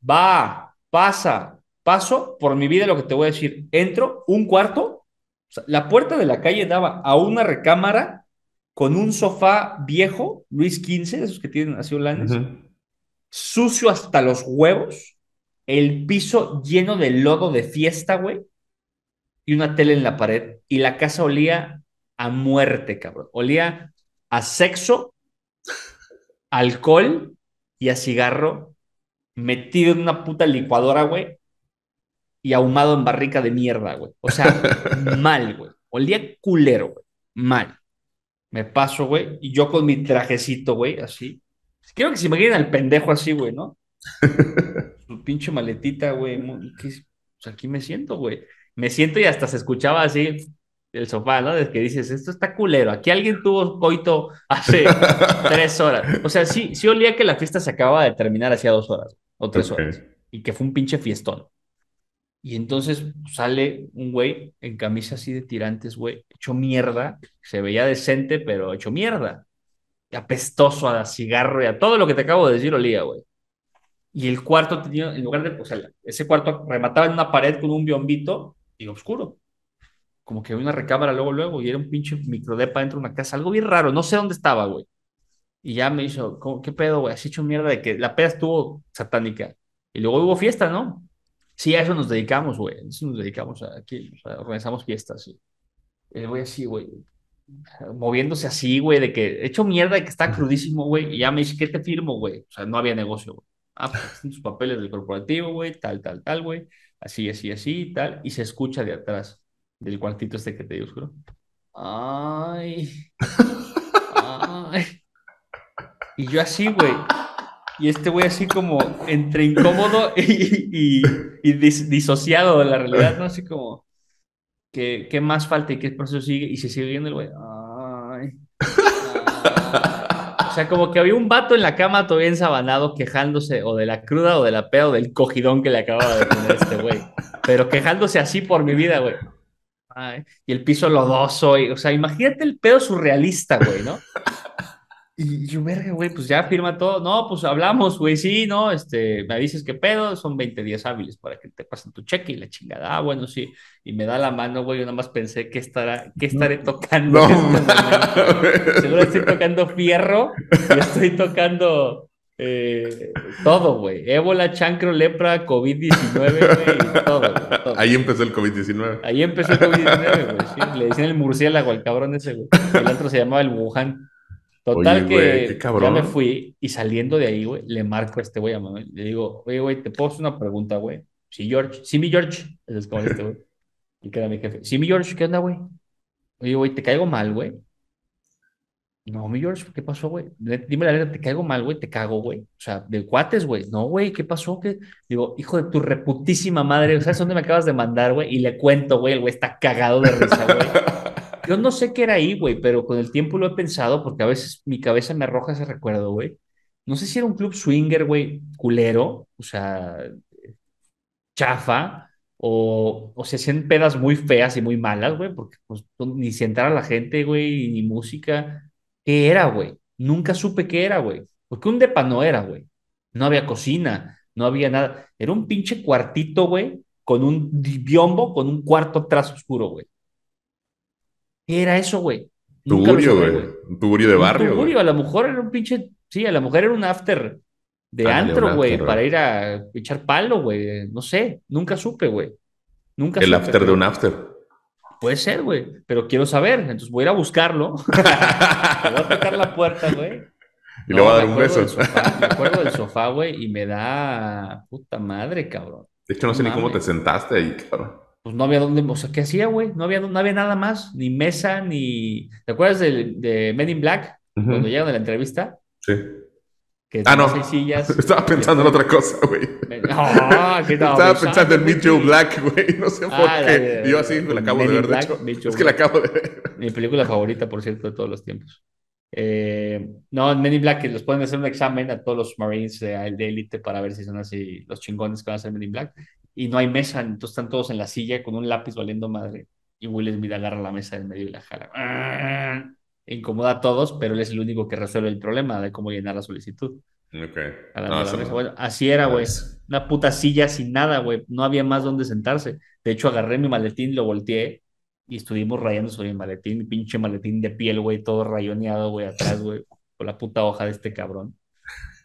Va, pasa, paso, por mi vida lo que te voy a decir. Entro, un cuarto, o sea, la puerta de la calle daba a una recámara con un sofá viejo, Luis XV, esos que tienen así holanes, Ujú. sucio hasta los huevos, el piso lleno de lodo de fiesta, güey, y una tele en la pared. Y la casa olía a muerte, cabrón. Olía a sexo, alcohol y a cigarro metido en una puta licuadora, güey, y ahumado en barrica de mierda, güey. O sea, mal, güey. Olía culero, güey. Mal. Me paso, güey, y yo con mi trajecito, güey, así. Quiero que se imaginen al pendejo así, güey, ¿no? Su pinche maletita, güey. Pues aquí me siento, güey. Me siento y hasta se escuchaba así el sofá, ¿no? Desde que dices, esto está culero. Aquí alguien tuvo coito hace tres horas. O sea, sí, sí olía que la fiesta se acababa de terminar hacía dos horas o tres horas. Y que fue un pinche fiestón. Y entonces sale un güey en camisa así de tirantes, güey, hecho mierda. Se veía decente, pero hecho mierda. Y apestoso a cigarro y a todo lo que te acabo de decir olía, güey. Y el cuarto tenía, en lugar de, o sea, ese cuarto remataba en una pared con un biombito y oscuro. Como que una recámara luego, luego, y era un pinche microdepa dentro de una casa. Algo bien raro, no sé dónde estaba, güey. Y ya me hizo, ¿cómo- ¿qué pedo, güey? Así hecho mierda de que la peda estuvo satánica. Y luego hubo fiesta, ¿no? Sí, a eso nos dedicamos, güey. Eso nos dedicamos a- aquí. O sea, organizamos fiestas. El güey así, güey. moviéndose así, güey, de que hecho mierda de que está crudísimo, güey, y ya me dice, ¿qué te firmo, güey? O sea, no había negocio, güey. Ah, pues tus papeles del corporativo, güey, tal, tal, tal, güey, así, así, así, tal, y se escucha de atrás del cuartito este que te digo, oscuro. Ay, ay. Y yo así, güey. Y este güey así como entre incómodo y, y, y dis- disociado de la realidad, ¿no? Así como, ¿qué, qué más falta y qué proceso sigue? Y se sigue viendo el güey. O sea, como que había un vato en la cama todavía ensabanado quejándose o de la cruda o de la peda o del cogidón que le acababa de poner este güey. Pero quejándose así por mi vida, güey. Y el piso lodoso, y, o sea, imagínate el pedo surrealista, güey, ¿no? Y yo, verga, güey, pues ya firma todo. No, pues hablamos, güey, sí, no, este, me dices qué pedo, son 20 días hábiles para que te pasen tu cheque y la chingada. Ah, bueno, sí. Y me da la mano, güey, yo nada más pensé, ¿qué estará, qué estaré tocando? No, este. Seguro estoy tocando fierro y estoy tocando eh, todo, güey. Ébola, chancro, lepra, COVID-19, güey, todo, todo. Ahí empezó el COVID-19. Ahí empezó el COVID-19, güey. sí. Le decían el murciélago al cabrón ese, güey. El otro se llamaba el Wuhan. Total Oye, que cabrón. ya me fui y saliendo de ahí, güey, le marco a este güey a Manuel. Le digo, oye, güey, ¿te puedo hacer una pregunta, güey? Sí, George. Sí, mi George. Es como este, güey. Y que era mi jefe. Sí, mi George, ¿qué onda, güey? Oye, güey, ¿te caigo mal, güey? No, mi George, ¿qué pasó, güey? Dime la verdad, ¿te caigo mal, güey? ¿Te cago, güey? O sea, de cuates, güey. No, güey, ¿qué pasó? ¿Qué? Digo, hijo de tu reputísima madre, ¿sabes dónde me acabas de mandar, güey? Y le cuento, güey, el güey está cagado de risa, güey. Yo no sé qué era ahí, güey, pero con el tiempo lo he pensado porque a veces mi cabeza me arroja ese recuerdo, güey. No sé si era un club swinger, güey, culero, o sea, chafa, o, o se hacían pedas muy feas y muy malas, güey, porque pues no- ni sentara la gente, güey, ni música. ¿Qué era, güey? Nunca supe qué era, güey. Porque un depa no era, güey. No había cocina, no había nada. Era un pinche cuartito, güey, con un biombo, con un cuarto atrás oscuro, güey. ¿Qué era eso, güey? Tugurio, güey. Un tugurio de Un barrio, tugurio, a lo mejor era un pinche, sí, a lo mejor era un after de antro, güey, para ir a echar palo, güey. No sé, nunca supe, güey. Nunca El supe, after de un after. Puede ser, güey, pero quiero saber, entonces voy a ir a buscarlo. Voy a tocar la puerta, güey. Y le voy a dar un beso. sofá, me acuerdo del sofá, güey, y me da puta madre, cabrón. De hecho, no sé ni cómo te sentaste ahí, cabrón. Pues no había dónde, o sea, ¿qué hacía, güey? No había, no había nada más, ni mesa, ni... ¿Te acuerdas de, de Men in Black? Cuando llegan a la entrevista, Sí. que Ah, no. sillas. Estaba pensando en otra cosa, güey. Ah, ¿qué estaba Estaba pensando en? Meet Joe Black, güey. No sé por Ah, la qué. yo así la acabo de ver, de hecho. Es que la acabo de ver. Mi película favorita, por cierto, de todos los tiempos. Eh, no, en Men in Black, que los pueden hacer un examen a todos los Marines eh, de élite para ver si son así los chingones que van a hacer Men in Black. Y no hay mesa, entonces están todos en la silla con un lápiz valiendo madre. Y Will Smith agarra la mesa del medio y la jala. Ah, Incomoda a todos, pero él es el único que resuelve el problema de cómo llenar la solicitud. Ok. Jalando No, la eso mesa. no. Bueno, así era, güey. Nice. Una puta silla sin nada, güey. No había más donde sentarse. De hecho, agarré mi maletín, lo volteé y estuvimos rayando sobre mi maletín. Mi pinche maletín de piel, güey, todo rayoneado, güey, atrás, güey, con la puta hoja de este cabrón.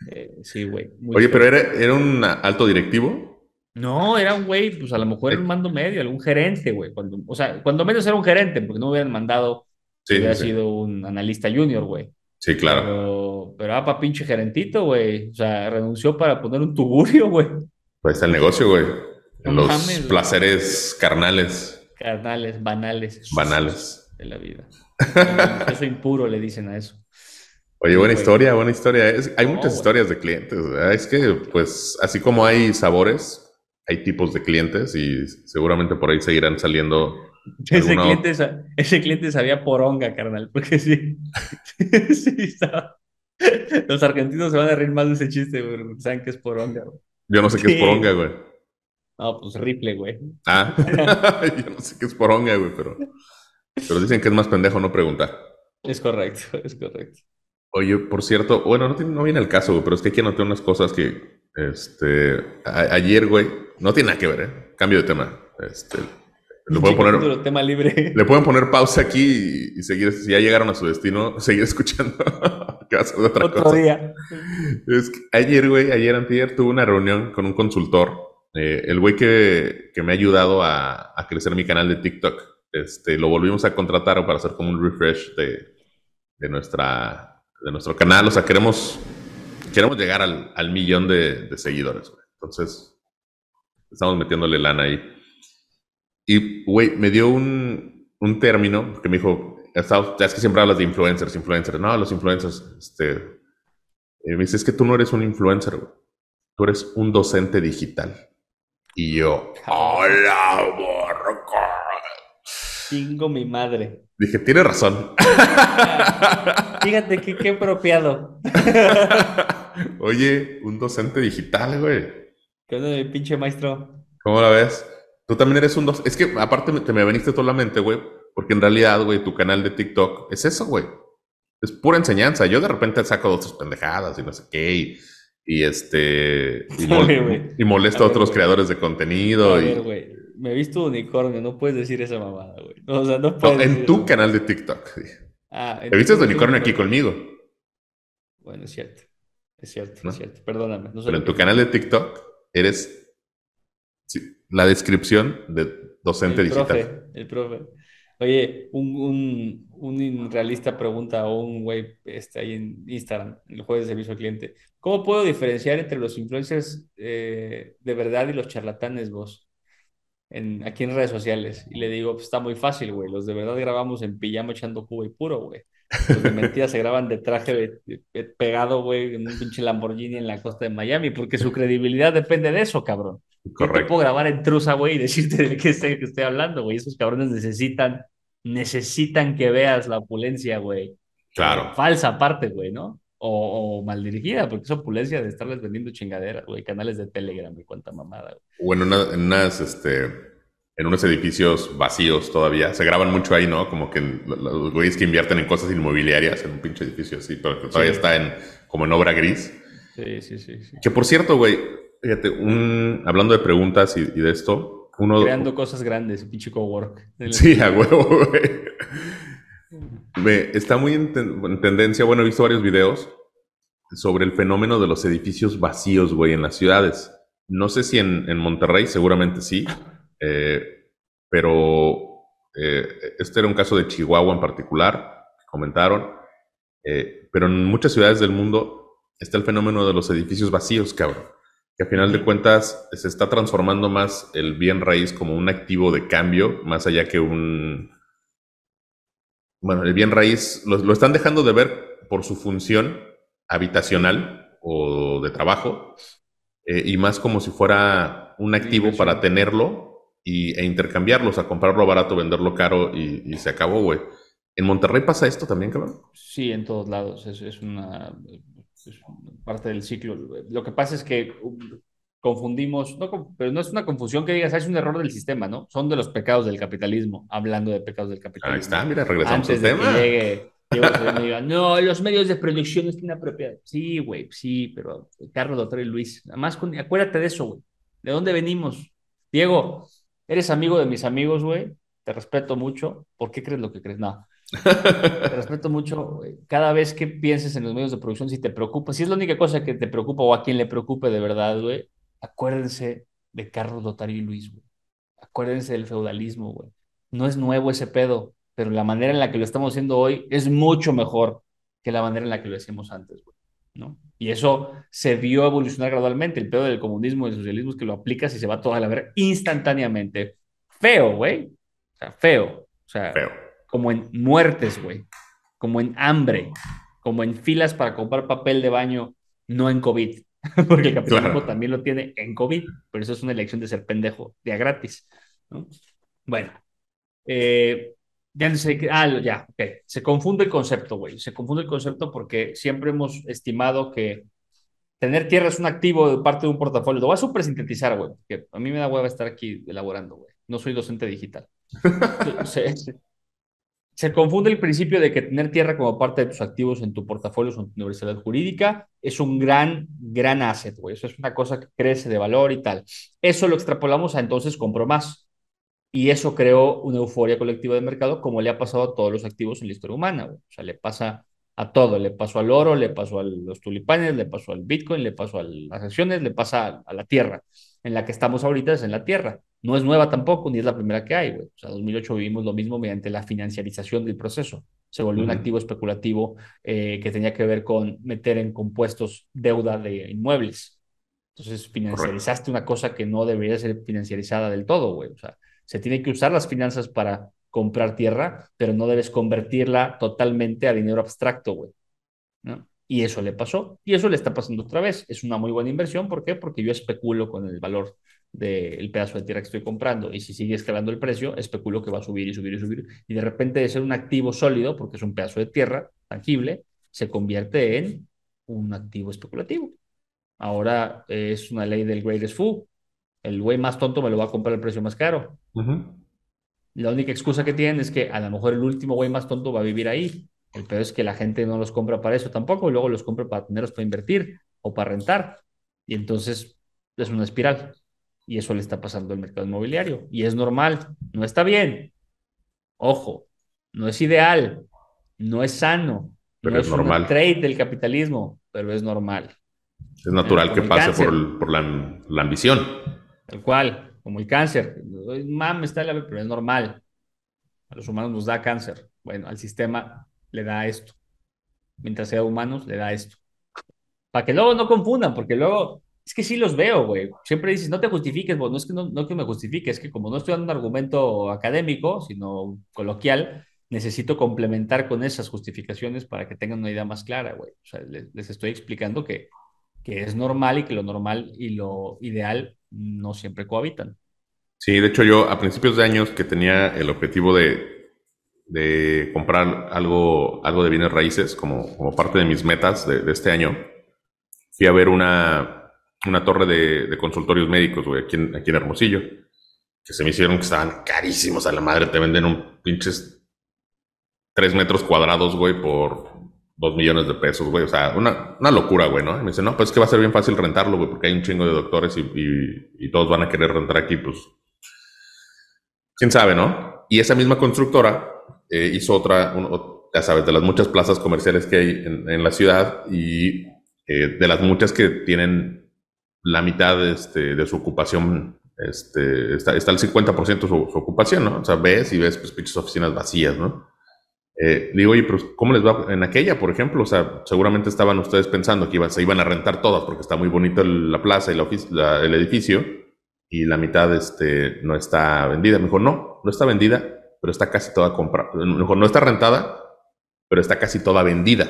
Eh, sí, güey. Oye, feo. pero era, era un alto directivo. No, era un güey, pues a lo mejor era un mando medio, algún gerente, güey. Cuando, o sea, cuando menos era un gerente, porque no me hubieran mandado si Sí, hubiera sí, sido un analista junior, güey. Sí, claro. Pero, pero ah, pa' pinche gerentito, güey. O sea, renunció para poner un tugurio, güey. Pues está el negocio, güey. Los güey. placeres carnales, Carnales, banales. banales. De la vida. Soy impuro, le dicen a eso. Oye, buena historia, buena historia. Es- hay No, muchas güey. historias de clientes. ¿verdad? Es que, pues, así como hay sabores, hay tipos de clientes y seguramente por ahí seguirán saliendo. Ese ¿Alguna cliente, ese cliente sabía poronga, carnal, porque sí. sí, estaba. Los argentinos se van a reír más de ese chiste, güey. Saben que es poronga, güey. Yo no sé qué Sí. es poronga, güey. No, pues rifle, güey. Ah, yo no sé qué es poronga, güey, pero, pero dicen que es más pendejo no preguntar. Es correcto, es correcto. Oye, por cierto, bueno, no, tiene- no viene el caso, güey, pero es que aquí anoté unas cosas que, este, a- ayer, güey, no tiene nada que ver, ¿eh? Cambio de tema. Este, le pueden poner, tema libre. le pueden poner pausa aquí y, y seguir, si ya llegaron a su destino, seguir escuchando. que va a ser de otra Otro cosa. día. Es que ayer, güey, ayer antier tuve una reunión con un consultor, eh, el güey que, que me ha ayudado a, a crecer mi canal de TikTok. este, lo volvimos a contratar para hacer como un refresh de, de, nuestra, de nuestro canal. O sea, queremos, queremos llegar al, al millón de, de seguidores. Güey. Entonces, estamos metiéndole lana ahí. Y, güey, me dio un, un término que me dijo, es que siempre hablas de influencers, influencers. No, los influencers, este... me dice, es que tú no eres un influencer, güey. Tú eres un docente digital. Y yo, ¡hola, borco! Chingo mi madre. Dije, tiene razón. Fíjate que qué apropiado. Oye, un docente digital, güey. ¿Qué onda, mi pinche maestro? ¿Cómo la ves? Tú también eres un docente. Es que aparte te me veniste toda la mente, güey. Porque en realidad, güey, tu canal de TikTok es eso, güey. Es pura enseñanza. Yo de repente saco dos pendejadas y no sé qué. Y, y este. Y, mol y molesto a, otros creadores de contenido. A ver, güey. Me he visto unicornio. No puedes decir esa mamada, güey. O sea, no puedes. No, en tu canal de TikTok. Ah, ¿Te viste de unicornio aquí conmigo? Bueno, es cierto. Es cierto, ¿No? es cierto. Perdóname. No Pero en tu canal de TikTok eres la descripción de docente el digital. Profe, el profe. Oye, un, un, un realista pregunta o un güey este, ahí en Instagram, el jueves de servicio al cliente. ¿Cómo puedo diferenciar entre los influencers eh, de verdad y los charlatanes vos? En, aquí en redes sociales. Y le digo, pues está muy fácil, güey. Los de verdad grabamos en pijama echando cubo y puro, güey. Los de mentira se graban de traje pegado, güey, en un pinche Lamborghini en la costa de Miami, porque su credibilidad depende de eso, cabrón. Correcto. Te puedo grabar en trusa, güey, y decirte de qué estoy, que estoy hablando, güey. Esos cabrones necesitan, necesitan que veas la opulencia, güey. Claro. Falsa aparte, güey, ¿no? O, o, mal dirigida, porque es opulencia de estarles vendiendo chingaderas, güey, canales de Telegram y cuánta mamada, güey. O en, una, en unas, este, en unos edificios vacíos todavía. Se graban mucho ahí, ¿no? Como que los güeyes que invierten en cosas inmobiliarias en un pinche edificio así, pero que todavía sí. está en, como en obra gris. Sí, sí, sí. sí. Que por cierto, güey, fíjate, un, hablando de preguntas y, y de esto, uno... Creando cosas grandes, pinche cowork. Sí, a huevo, güey. Me, está muy en, ten, en, tendencia, bueno, he visto varios videos sobre el fenómeno de los edificios vacíos, güey, en las ciudades. No sé si en, en Monterrey, seguramente sí, eh, pero eh, este era un caso de Chihuahua en particular, que comentaron, eh, pero en muchas ciudades del mundo está el fenómeno de los edificios vacíos, cabrón, que a final de cuentas se está transformando más el bien raíz como un activo de cambio, más allá que un... Bueno, el bien raíz lo, lo están dejando de ver por su función habitacional o de trabajo, y más como si fuera un activo para tenerlo y, e intercambiarlos, a comprarlo barato, venderlo caro y, y se acabó, güey. ¿En Monterrey pasa esto también, cabrón? Sí, en todos lados. Es, es, una, es parte del ciclo. Lo que pasa es que confundimos, no, pero no es una confusión que digas, es un error del sistema, ¿no? Son de los pecados del capitalismo, hablando de pecados del capitalismo. Ahí está, mira, regresamos Antes al de tema. que llegue, me no, los medios de producción están apropiados. Sí, güey, sí, pero Carlos, doctor y Luis, nada más con, acuérdate de eso, güey. ¿De dónde venimos? Diego, Eres amigo de mis amigos, güey. Te respeto mucho. ¿Por qué crees lo que crees? No. te respeto mucho. Cada vez que pienses en los medios de producción, si te preocupa, si es la única cosa que te preocupa o a quien le preocupe de verdad, güey, acuérdense de Carlos Lotario y Luis, güey. Acuérdense del feudalismo, güey. No es nuevo ese pedo, pero la manera en la que lo estamos haciendo hoy es mucho mejor que la manera en la que lo hacíamos antes, güey. ¿No? Y eso se vio evolucionar gradualmente. El pedo del comunismo y del socialismo es que lo aplicas y se va toda la verga instantáneamente. Feo, güey. O sea, feo. O sea, Feo. como en muertes, güey. Como en hambre. Como en filas para comprar papel de baño, no en COVID. Porque el capitalismo Claro. también lo tiene en COVID. Pero eso es una elección de ser pendejo, de a gratis. ¿no? Bueno. Eh, ya no sé qué. Ah, lo- ya, ok. Se confunde el concepto, güey. Se confunde el concepto porque siempre hemos estimado que tener tierra es un activo de parte de un portafolio. Lo voy a súper sintetizar, güey. porque a mí me da hueva estar aquí elaborando, güey. No soy docente digital. se, se- se confunde el principio de que tener tierra como parte de tus activos en tu portafolio o en tu universidad jurídica es un gran, gran asset, güey. Eso es una cosa que crece de valor y tal. Eso lo extrapolamos a entonces compro más. Y eso creó una euforia colectiva de mercado, como le ha pasado a todos los activos en la historia humana. güey. O sea, le pasa a todo. Le pasó al oro, le pasó a los tulipanes, le pasó al Bitcoin, le pasó a las acciones, le pasa a, la tierra. En la que estamos ahorita es en la tierra. No es nueva tampoco, ni es la primera que hay, güey. O sea, en 2008 vivimos lo mismo mediante la financiarización del proceso. Se volvió un activo especulativo eh, que tenía que ver con meter en compuestos deuda de inmuebles. Entonces, financiarizaste una cosa que no debería ser financiarizada del todo, güey. O sea, se tiene que usar las finanzas para comprar tierra, pero no debes convertirla totalmente a dinero abstracto, güey. Y eso le pasó, y eso le está pasando otra vez. Es una muy buena inversión, ¿por qué? Porque yo especulo con el valor del pedazo de tierra que estoy comprando, y si sigue escalando el precio, especulo que va a subir y subir y subir, y de repente de ser un activo sólido, porque es un pedazo de tierra tangible, se convierte en un activo especulativo. Ahora es una ley del greatest fool. El güey más tonto me lo va a comprar al precio más caro. La única excusa que tienen es que a lo mejor el último güey más tonto va a vivir ahí. El peor es que la gente no los compra para eso tampoco, y luego los compra para tenerlos para invertir o para rentar. Y entonces es una espiral. Y eso le está pasando al mercado inmobiliario. Y es normal, no está bien. Ojo, no es ideal, no es sano, pero no es, normal. un trade del capitalismo, pero es normal. Es natural que pase por, la, la ambición. Tal cual como el cáncer. Mam, está la pero es normal. A los humanos nos da cáncer. Bueno, al sistema le da esto. Mientras sea humanos, le da esto. Para que luego no confundan, porque luego es que sí los veo, güey. Siempre dices, no te justifiques, no es que no, no que me justifique, es que como no estoy dando un argumento académico, sino coloquial, necesito complementar con esas justificaciones para que tengan una idea más clara, güey. O sea, les, les estoy explicando que, que es normal y que lo normal y lo ideal no siempre cohabitan. Sí, de hecho yo a principios de años que tenía el objetivo de, de comprar algo, algo de bienes raíces como, como parte de mis metas de, este año, fui a ver una, una torre de, de consultorios médicos, güey, aquí en, aquí en Hermosillo, que se me hicieron que estaban carísimos a la madre, te venden un pinches tres metros cuadrados, güey, por dos millones de pesos, güey. O sea, una, una locura, güey, ¿no? Y me dice, no, pues es que va a ser bien fácil rentarlo, güey, porque hay un chingo de doctores y, y, todos van a querer rentar aquí, pues. Quién sabe, ¿no? Y esa misma constructora eh, hizo otra, ya sabes, de las muchas plazas comerciales que hay en, en la ciudad y eh, de las muchas que tienen la mitad este, de su ocupación, este, está, está el 50% de su, su, ocupación, ¿no? O sea, ves y ves, pues, pinches oficinas vacías, ¿no? Eh, digo, oye, pero ¿cómo les va en aquella, por ejemplo? O sea, seguramente estaban ustedes pensando que iban, se iban a rentar todas porque está muy bonito la plaza y la, el edificio y la mitad este, no está vendida. Me dijo, no, no está vendida, pero está casi toda comprada. Me dijo, no está rentada, pero está casi toda vendida.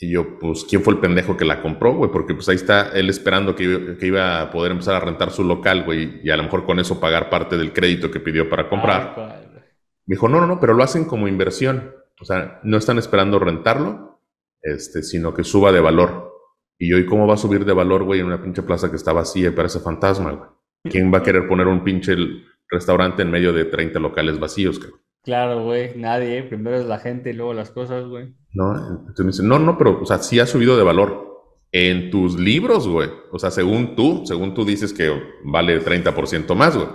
Y yo, pues, ¿quién fue el pendejo que la compró, güey? Porque pues ahí está él esperando que, que, iba a poder empezar a rentar su local, güey, y a lo mejor con eso pagar parte del crédito que pidió para comprar. Me dijo, no, no, no, pero lo hacen como inversión. O sea, no están esperando rentarlo, este, sino que suba de valor. Y yo, ¿y cómo va a subir de valor, güey, en una pinche plaza que está vacía y parece fantasma, güey? ¿Quién va a querer poner un pinche restaurante en medio de 30 locales vacíos, güey? Claro, güey, nadie. Primero es la gente y luego las cosas, güey. No, entonces me dice, no, no, pero, o sea, sí ha subido de valor. En tus libros, güey. O sea, según tú, según tú dices que vale 30% más, güey.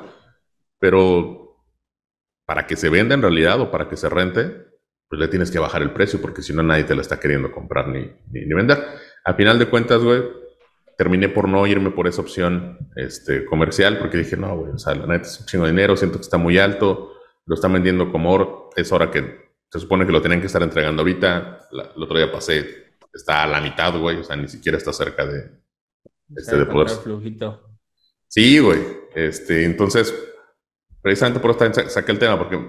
Pero para que se venda en realidad o para que se rente, pues le tienes que bajar el precio porque si no nadie te la está queriendo comprar ni, ni, vender. A final de cuentas, güey, terminé por no irme por esa opción este, comercial porque dije, no, güey, o sea, la neta es un chingo de dinero, siento que está muy alto, lo están vendiendo como oro, es hora que se supone que lo tienen que estar entregando ahorita. el otro día pasé, está a la mitad, güey, o sea, ni siquiera está cerca de, este, de poder. Sí, güey, este, entonces precisamente por eso saqué el tema, porque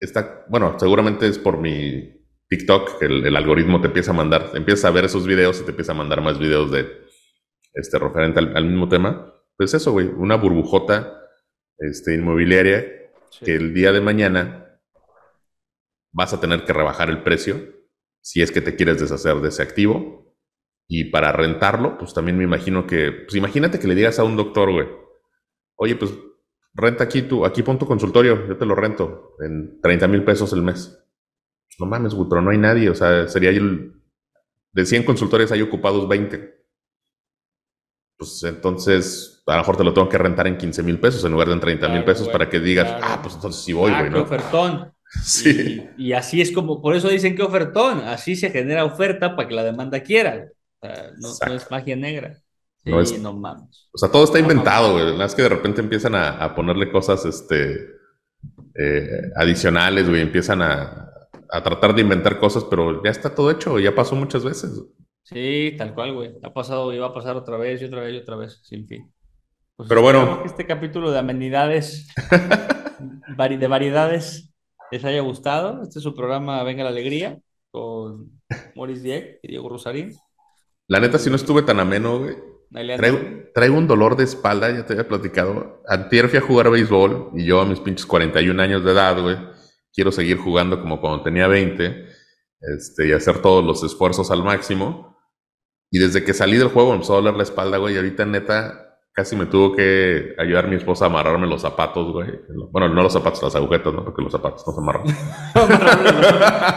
está, bueno, seguramente es por mi TikTok que el, algoritmo te empieza a mandar, empieza a ver esos videos y te empieza a mandar más videos de este referente al, mismo tema. Pues eso, güey, una burbujota este, inmobiliaria que el día de mañana vas a tener que rebajar el precio si es que te quieres deshacer de ese activo. Y para rentarlo, pues también me imagino que, pues imagínate que le digas a un doctor, güey, oye, pues renta aquí tu, aquí pon tu consultorio, yo te lo rento en 30 mil pesos el mes. No mames, güey, pero no hay nadie, o sea, sería el, de 100 consultorios hay ocupados 20. Pues entonces, a lo mejor te lo tengo que rentar en 15 mil pesos en lugar de en 30 mil pesos para que digas, ah, pues entonces sí voy, güey, ¿no? ofertón. Sí. Y, y así es como, por eso dicen que ofertón, así se genera oferta para que la demanda quiera. O sea, no, no es magia negra. Sí, No es- no mames. O sea, todo está No, inventado, güey. Más que de repente empiezan a, a ponerle cosas este, eh, adicionales, güey. Empiezan a, a tratar de inventar cosas, pero ya está todo hecho, ya pasó muchas veces. Sí, tal cual, güey. Ha pasado y va a pasar otra vez y otra vez y otra vez, sin fin. Pues Pero bueno. que este capítulo de amenidades, de variedades, les haya gustado. Este es su programa Venga la Alegría con Maurice Dieck y Diego Rosarín. La neta, si no estuve tan ameno, güey. Traigo, traigo un dolor de espalda, ya te había platicado. Antier fui a jugar béisbol y yo a mis pinches 41 años de edad, güey, quiero seguir jugando como cuando tenía 20 este, y hacer todos los esfuerzos al máximo. Y desde que salí del juego me empezó a doler la espalda, güey, y ahorita neta casi me tuvo que ayudar mi esposa a amarrarme los zapatos, güey. Bueno, no los zapatos, las agujetas, ¿no? Porque los zapatos no se amarran.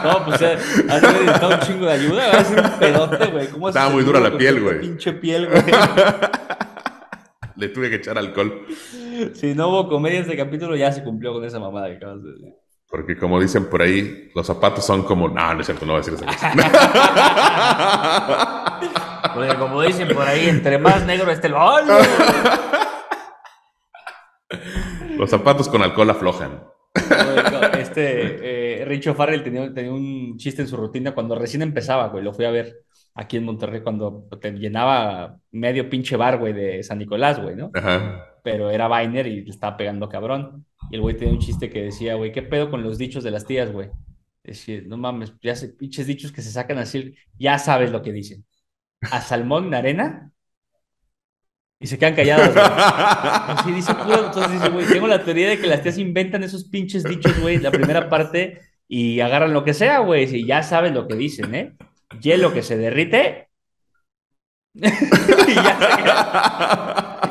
No, pues has necesitado un chingo de ayuda, ser un pedote, güey. ¿Cómo Estaba muy dura la piel, güey. Pinche piel, güey. Le tuve que echar alcohol. Si no hubo comedia este capítulo, ya se cumplió con esa mamada que acabas de decir. Porque como dicen por ahí, los zapatos son como... No, no es cierto, no voy a decir esa cosa. Porque como dicen por ahí, entre más negro esté el ¡Hola! Los zapatos con alcohol aflojan. Este, eh, Richo Farrell tenía, tenía un chiste en su rutina cuando recién empezaba, güey. Lo fui a ver aquí en Monterrey cuando te llenaba medio pinche bar, güey, de San Nicolás, güey, ¿no? Ajá. Pero era Vainer y le estaba pegando cabrón. Y el güey tenía un chiste que decía, güey, ¿qué pedo con los dichos de las tías, güey? Decía, no mames, ya se pinches dichos que se sacan así, ya sabes lo que dicen. A salmón en arena y se quedan calladas, güey. Así dice puro, entonces dice, güey, tengo la teoría de que las tías inventan esos pinches dichos, güey, la primera parte y agarran lo que sea, güey, y ya saben lo que dicen, ¿eh? Hielo que se derrite. y ya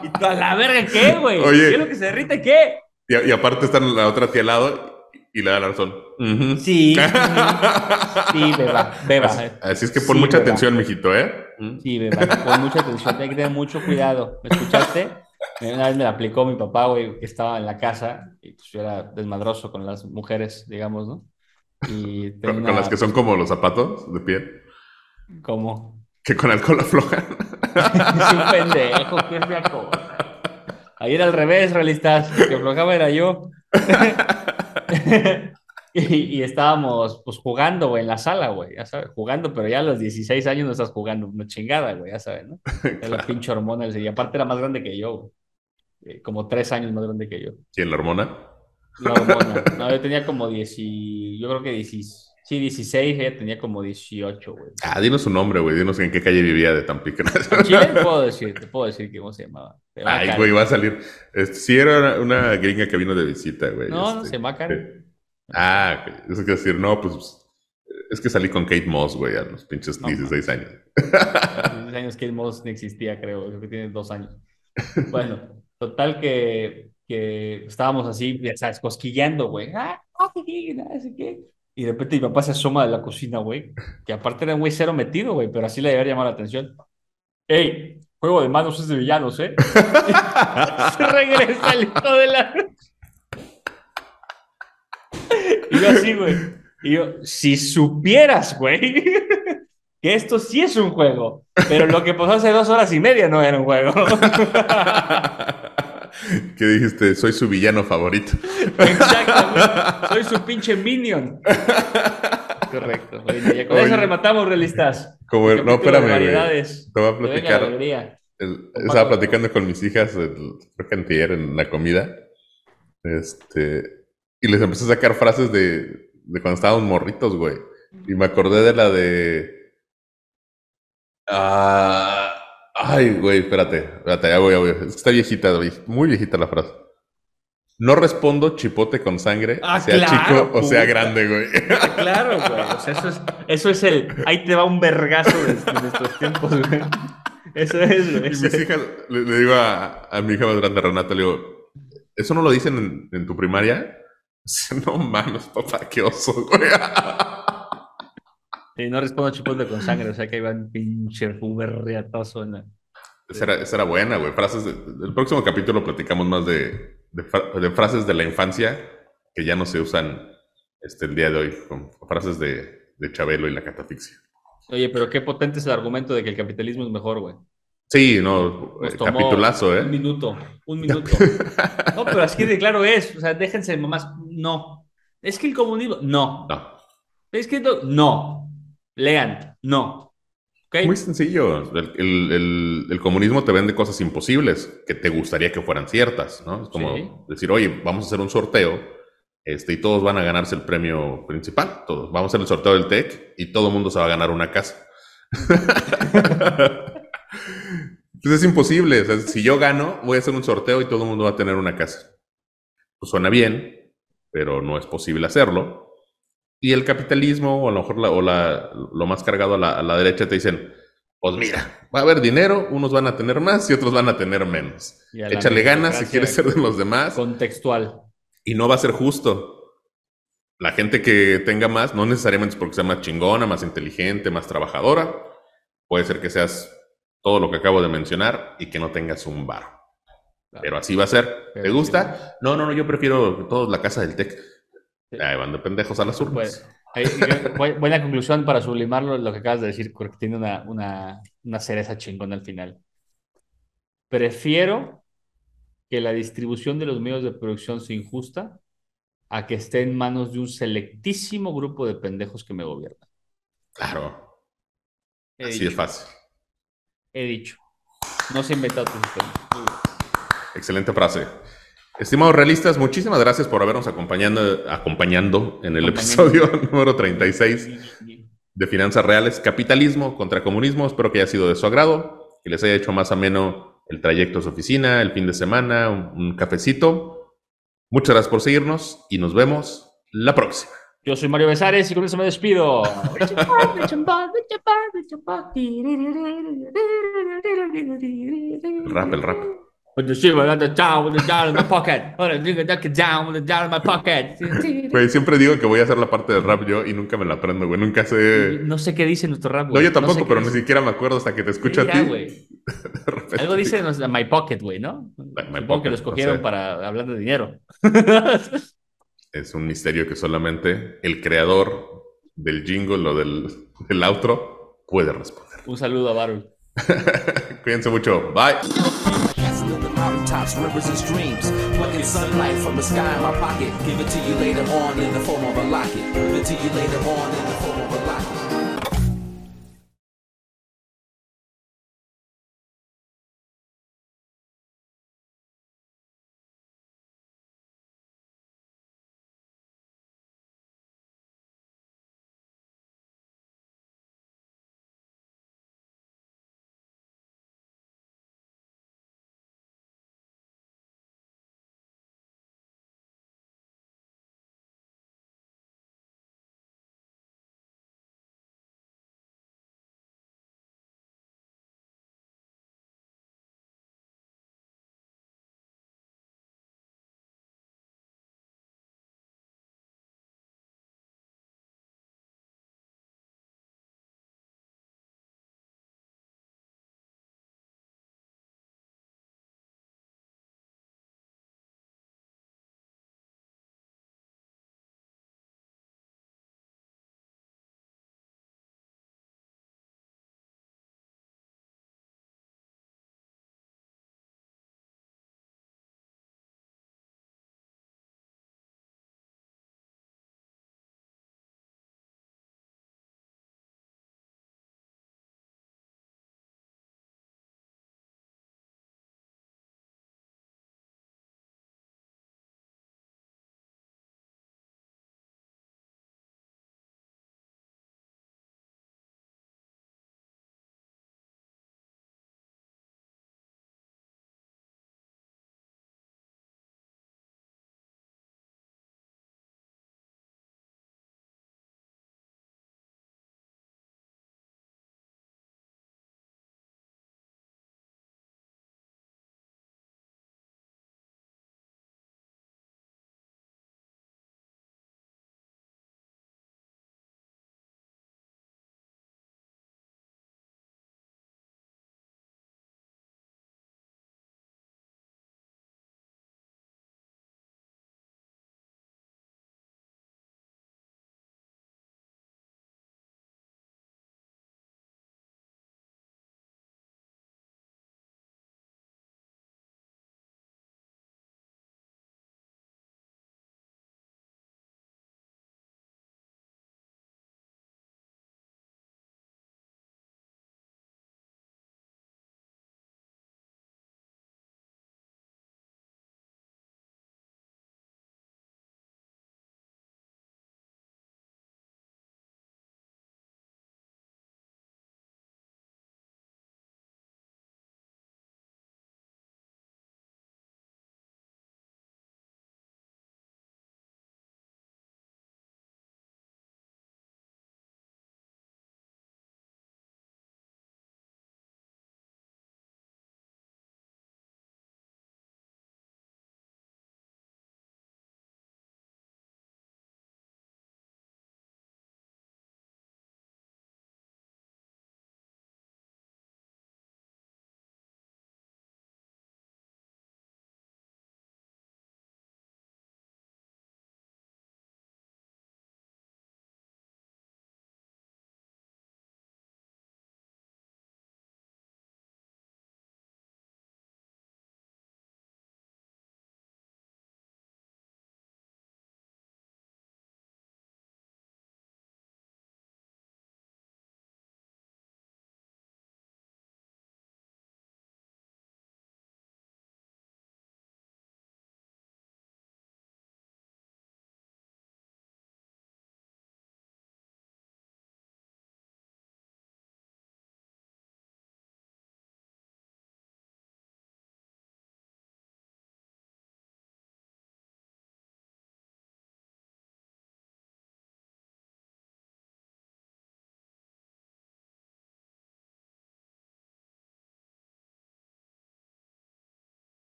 se Y a la verga, ¿qué, güey? Oye. Hielo que se derrite, ¿qué? Y, y aparte está la otra tía al lado y le da la razón. Sí. Sí, beba, beba. Así, así es que pon Sí, mucha beba. atención, mijito, ¿eh? Sí, beba, pon mucha atención, hay que tener mucho cuidado. ¿Me escuchaste? Una vez me la aplicó mi papá, güey, que estaba en la casa y pues yo era desmadroso con las mujeres, digamos, ¿no? Y tenía Con, las que son como los zapatos de piel, como que con alcohol aflojan. es un pendejo, qué fea cosa. Ahí era al revés, realistas, el que aflojaba era yo. y, y estábamos pues jugando, güey, en la sala, güey, ya sabes, jugando, pero ya a los 16 años no estás jugando una chingada, güey, ya sabes, ¿no? Era la pinche hormona, y aparte era más grande que yo, güey. Eh, como tres años más grande que yo. ¿Quién, la hormona? La hormona. No, yo tenía como 10, y- yo creo que 16, sí, 16, ella tenía como 18, güey. Ah, dinos su nombre, güey. Dinos en qué calle vivía de Tampico. Chile te puedo decir, te puedo decir cómo se llamaba. Se Ay, Karen. güey, va a salir. Este, sí, era una, una gringa que vino de visita, güey. No, no, este, se llama Karen. Ah, ok. eso quiere decir, no, pues es que salí con Kate Moss, güey, a los pinches No, 16 años. Hace 10 años el Moss no existía, creo. Creo que tiene dos años. Bueno, total que, que estábamos así, ya sabes, cosquilleando, güey. Ah, no sé qué, no sé qué. Y de repente mi papá se asoma de la cocina, güey. Que aparte era un güey cero metido, güey, pero así le debería llamar la atención. ¡Ey! Juego de manos es de villanos, ¿eh? se regresa el hijo de la. Y yo así, güey. Y yo, si supieras, güey, que esto sí es un juego, pero lo que pasó hace dos horas y media no era un juego. ¿Qué dijiste? Soy su villano favorito. Exacto. Soy su pinche minion. Correcto. Bueno, ya con Oye. eso rematamos, realistas. Como el- no, espérame, variedades. Te voy a platicar. El- estaba platicando con mis hijas, el, creo que antier en la comida. Este, y les empecé a sacar frases de, de cuando estábamos morritos, güey. Y me acordé de la de. Ah, ay, güey, espérate, espérate, ya voy, ya voy. Está viejita, muy viejita la frase. No respondo chipote con sangre, Ah, sea claro, chico o sea puta. grande, güey. Claro, güey. O sea, eso es, eso es el. Ahí te va un vergazo de, de nuestros tiempos, güey. Eso es, güey. Y mis hijas, le, le digo a, a mi hija más grande, Renata, le digo, ¿eso no lo dicen en, en tu primaria? No mames, papá, qué oso, güey. No respondo chipote con sangre, o sea que ahí va un pinche riatoso en la. Esa era, esa era buena, güey. Frases de- del próximo capítulo platicamos más de, de fra- de frases de la infancia que ya no se usan este, el día de hoy con frases de, de Chabelo y la catafixia. Oye, pero qué potente es el argumento de que el capitalismo es mejor, güey. Sí, no, Nos eh, tomó capitulazo, ¿eh? Un minuto, un minuto. No, pero así de claro es. O sea, déjense mamás. No. Es que el comunismo. No. No, Es que no. No. Lean. No. Muy sencillo. El, el- el- el comunismo te vende cosas imposibles que te gustaría que fueran ciertas, ¿no? Es como Sí. decir, oye, vamos a hacer un sorteo este, y todos van a ganarse el premio principal. Todos. Vamos a hacer el sorteo del TEC y todo el mundo se va a ganar una casa. Entonces es imposible. O sea, si yo gano, voy a hacer un sorteo y todo el mundo va a tener una casa. Pues suena bien, pero no es posible hacerlo. Y el capitalismo, o a lo mejor la- o la- lo más cargado a la, a la derecha, te dicen, pues mira, va a haber dinero, unos van a tener más y otros van a tener menos. A Échale ganas si quieres ser de los demás Contextual. y no va a ser justo. La gente que tenga más, no necesariamente es porque sea más chingona, más inteligente, más trabajadora. Puede ser que seas todo lo que acabo de mencionar y que no tengas un bar. Claro. Pero así va a ser. ¿Te gusta? No, no, no, yo prefiero todos la casa del TEC. Sí. Ahí van de pendejos a las urnas. Pues, buena conclusión para sublimarlo lo que acabas de decir, porque tiene una, una, una cereza chingona al final. Prefiero que la distribución de los medios de producción sea injusta a que esté en manos de un selectísimo grupo de pendejos que me gobiernan. Claro, He así dicho, es fácil. he dicho. No se ha inventado tu sistema. Excelente frase. Estimados realistas, muchísimas gracias por habernos acompañando, acompañando en el episodio número 36 de Finanzas Reales, Capitalismo contra Comunismo. Espero que haya sido de su agrado, que les haya hecho más ameno el trayecto a su oficina, el fin de semana, un, un cafecito. Muchas gracias por seguirnos y nos vemos la próxima. Yo soy Mario Besares y con eso me despido. El rap, el rap. Down, down in my pocket. Put it down, the down in my pocket. Güey, siempre digo que voy a hacer la parte del rap yo y nunca me la aprendo, güey. Nunca sé. No sé qué dice nuestro rap, No, güey. yo tampoco, sé qué pero ni siquiera me acuerdo hasta que te escucho a ti. güey. Algo dice My Pocket, güey, ¿no? My Supongo Pocket, que lo no escogieron sé. para hablar de dinero. Es un misterio que solamente el creador del jingle o del, del outro puede responder. Un saludo a Barul. Cuídense mucho. Bye. Rivers and streams. Plucking sunlight from the sky in my pocket. Give it to you later on in the form of a locket. Give it to you later on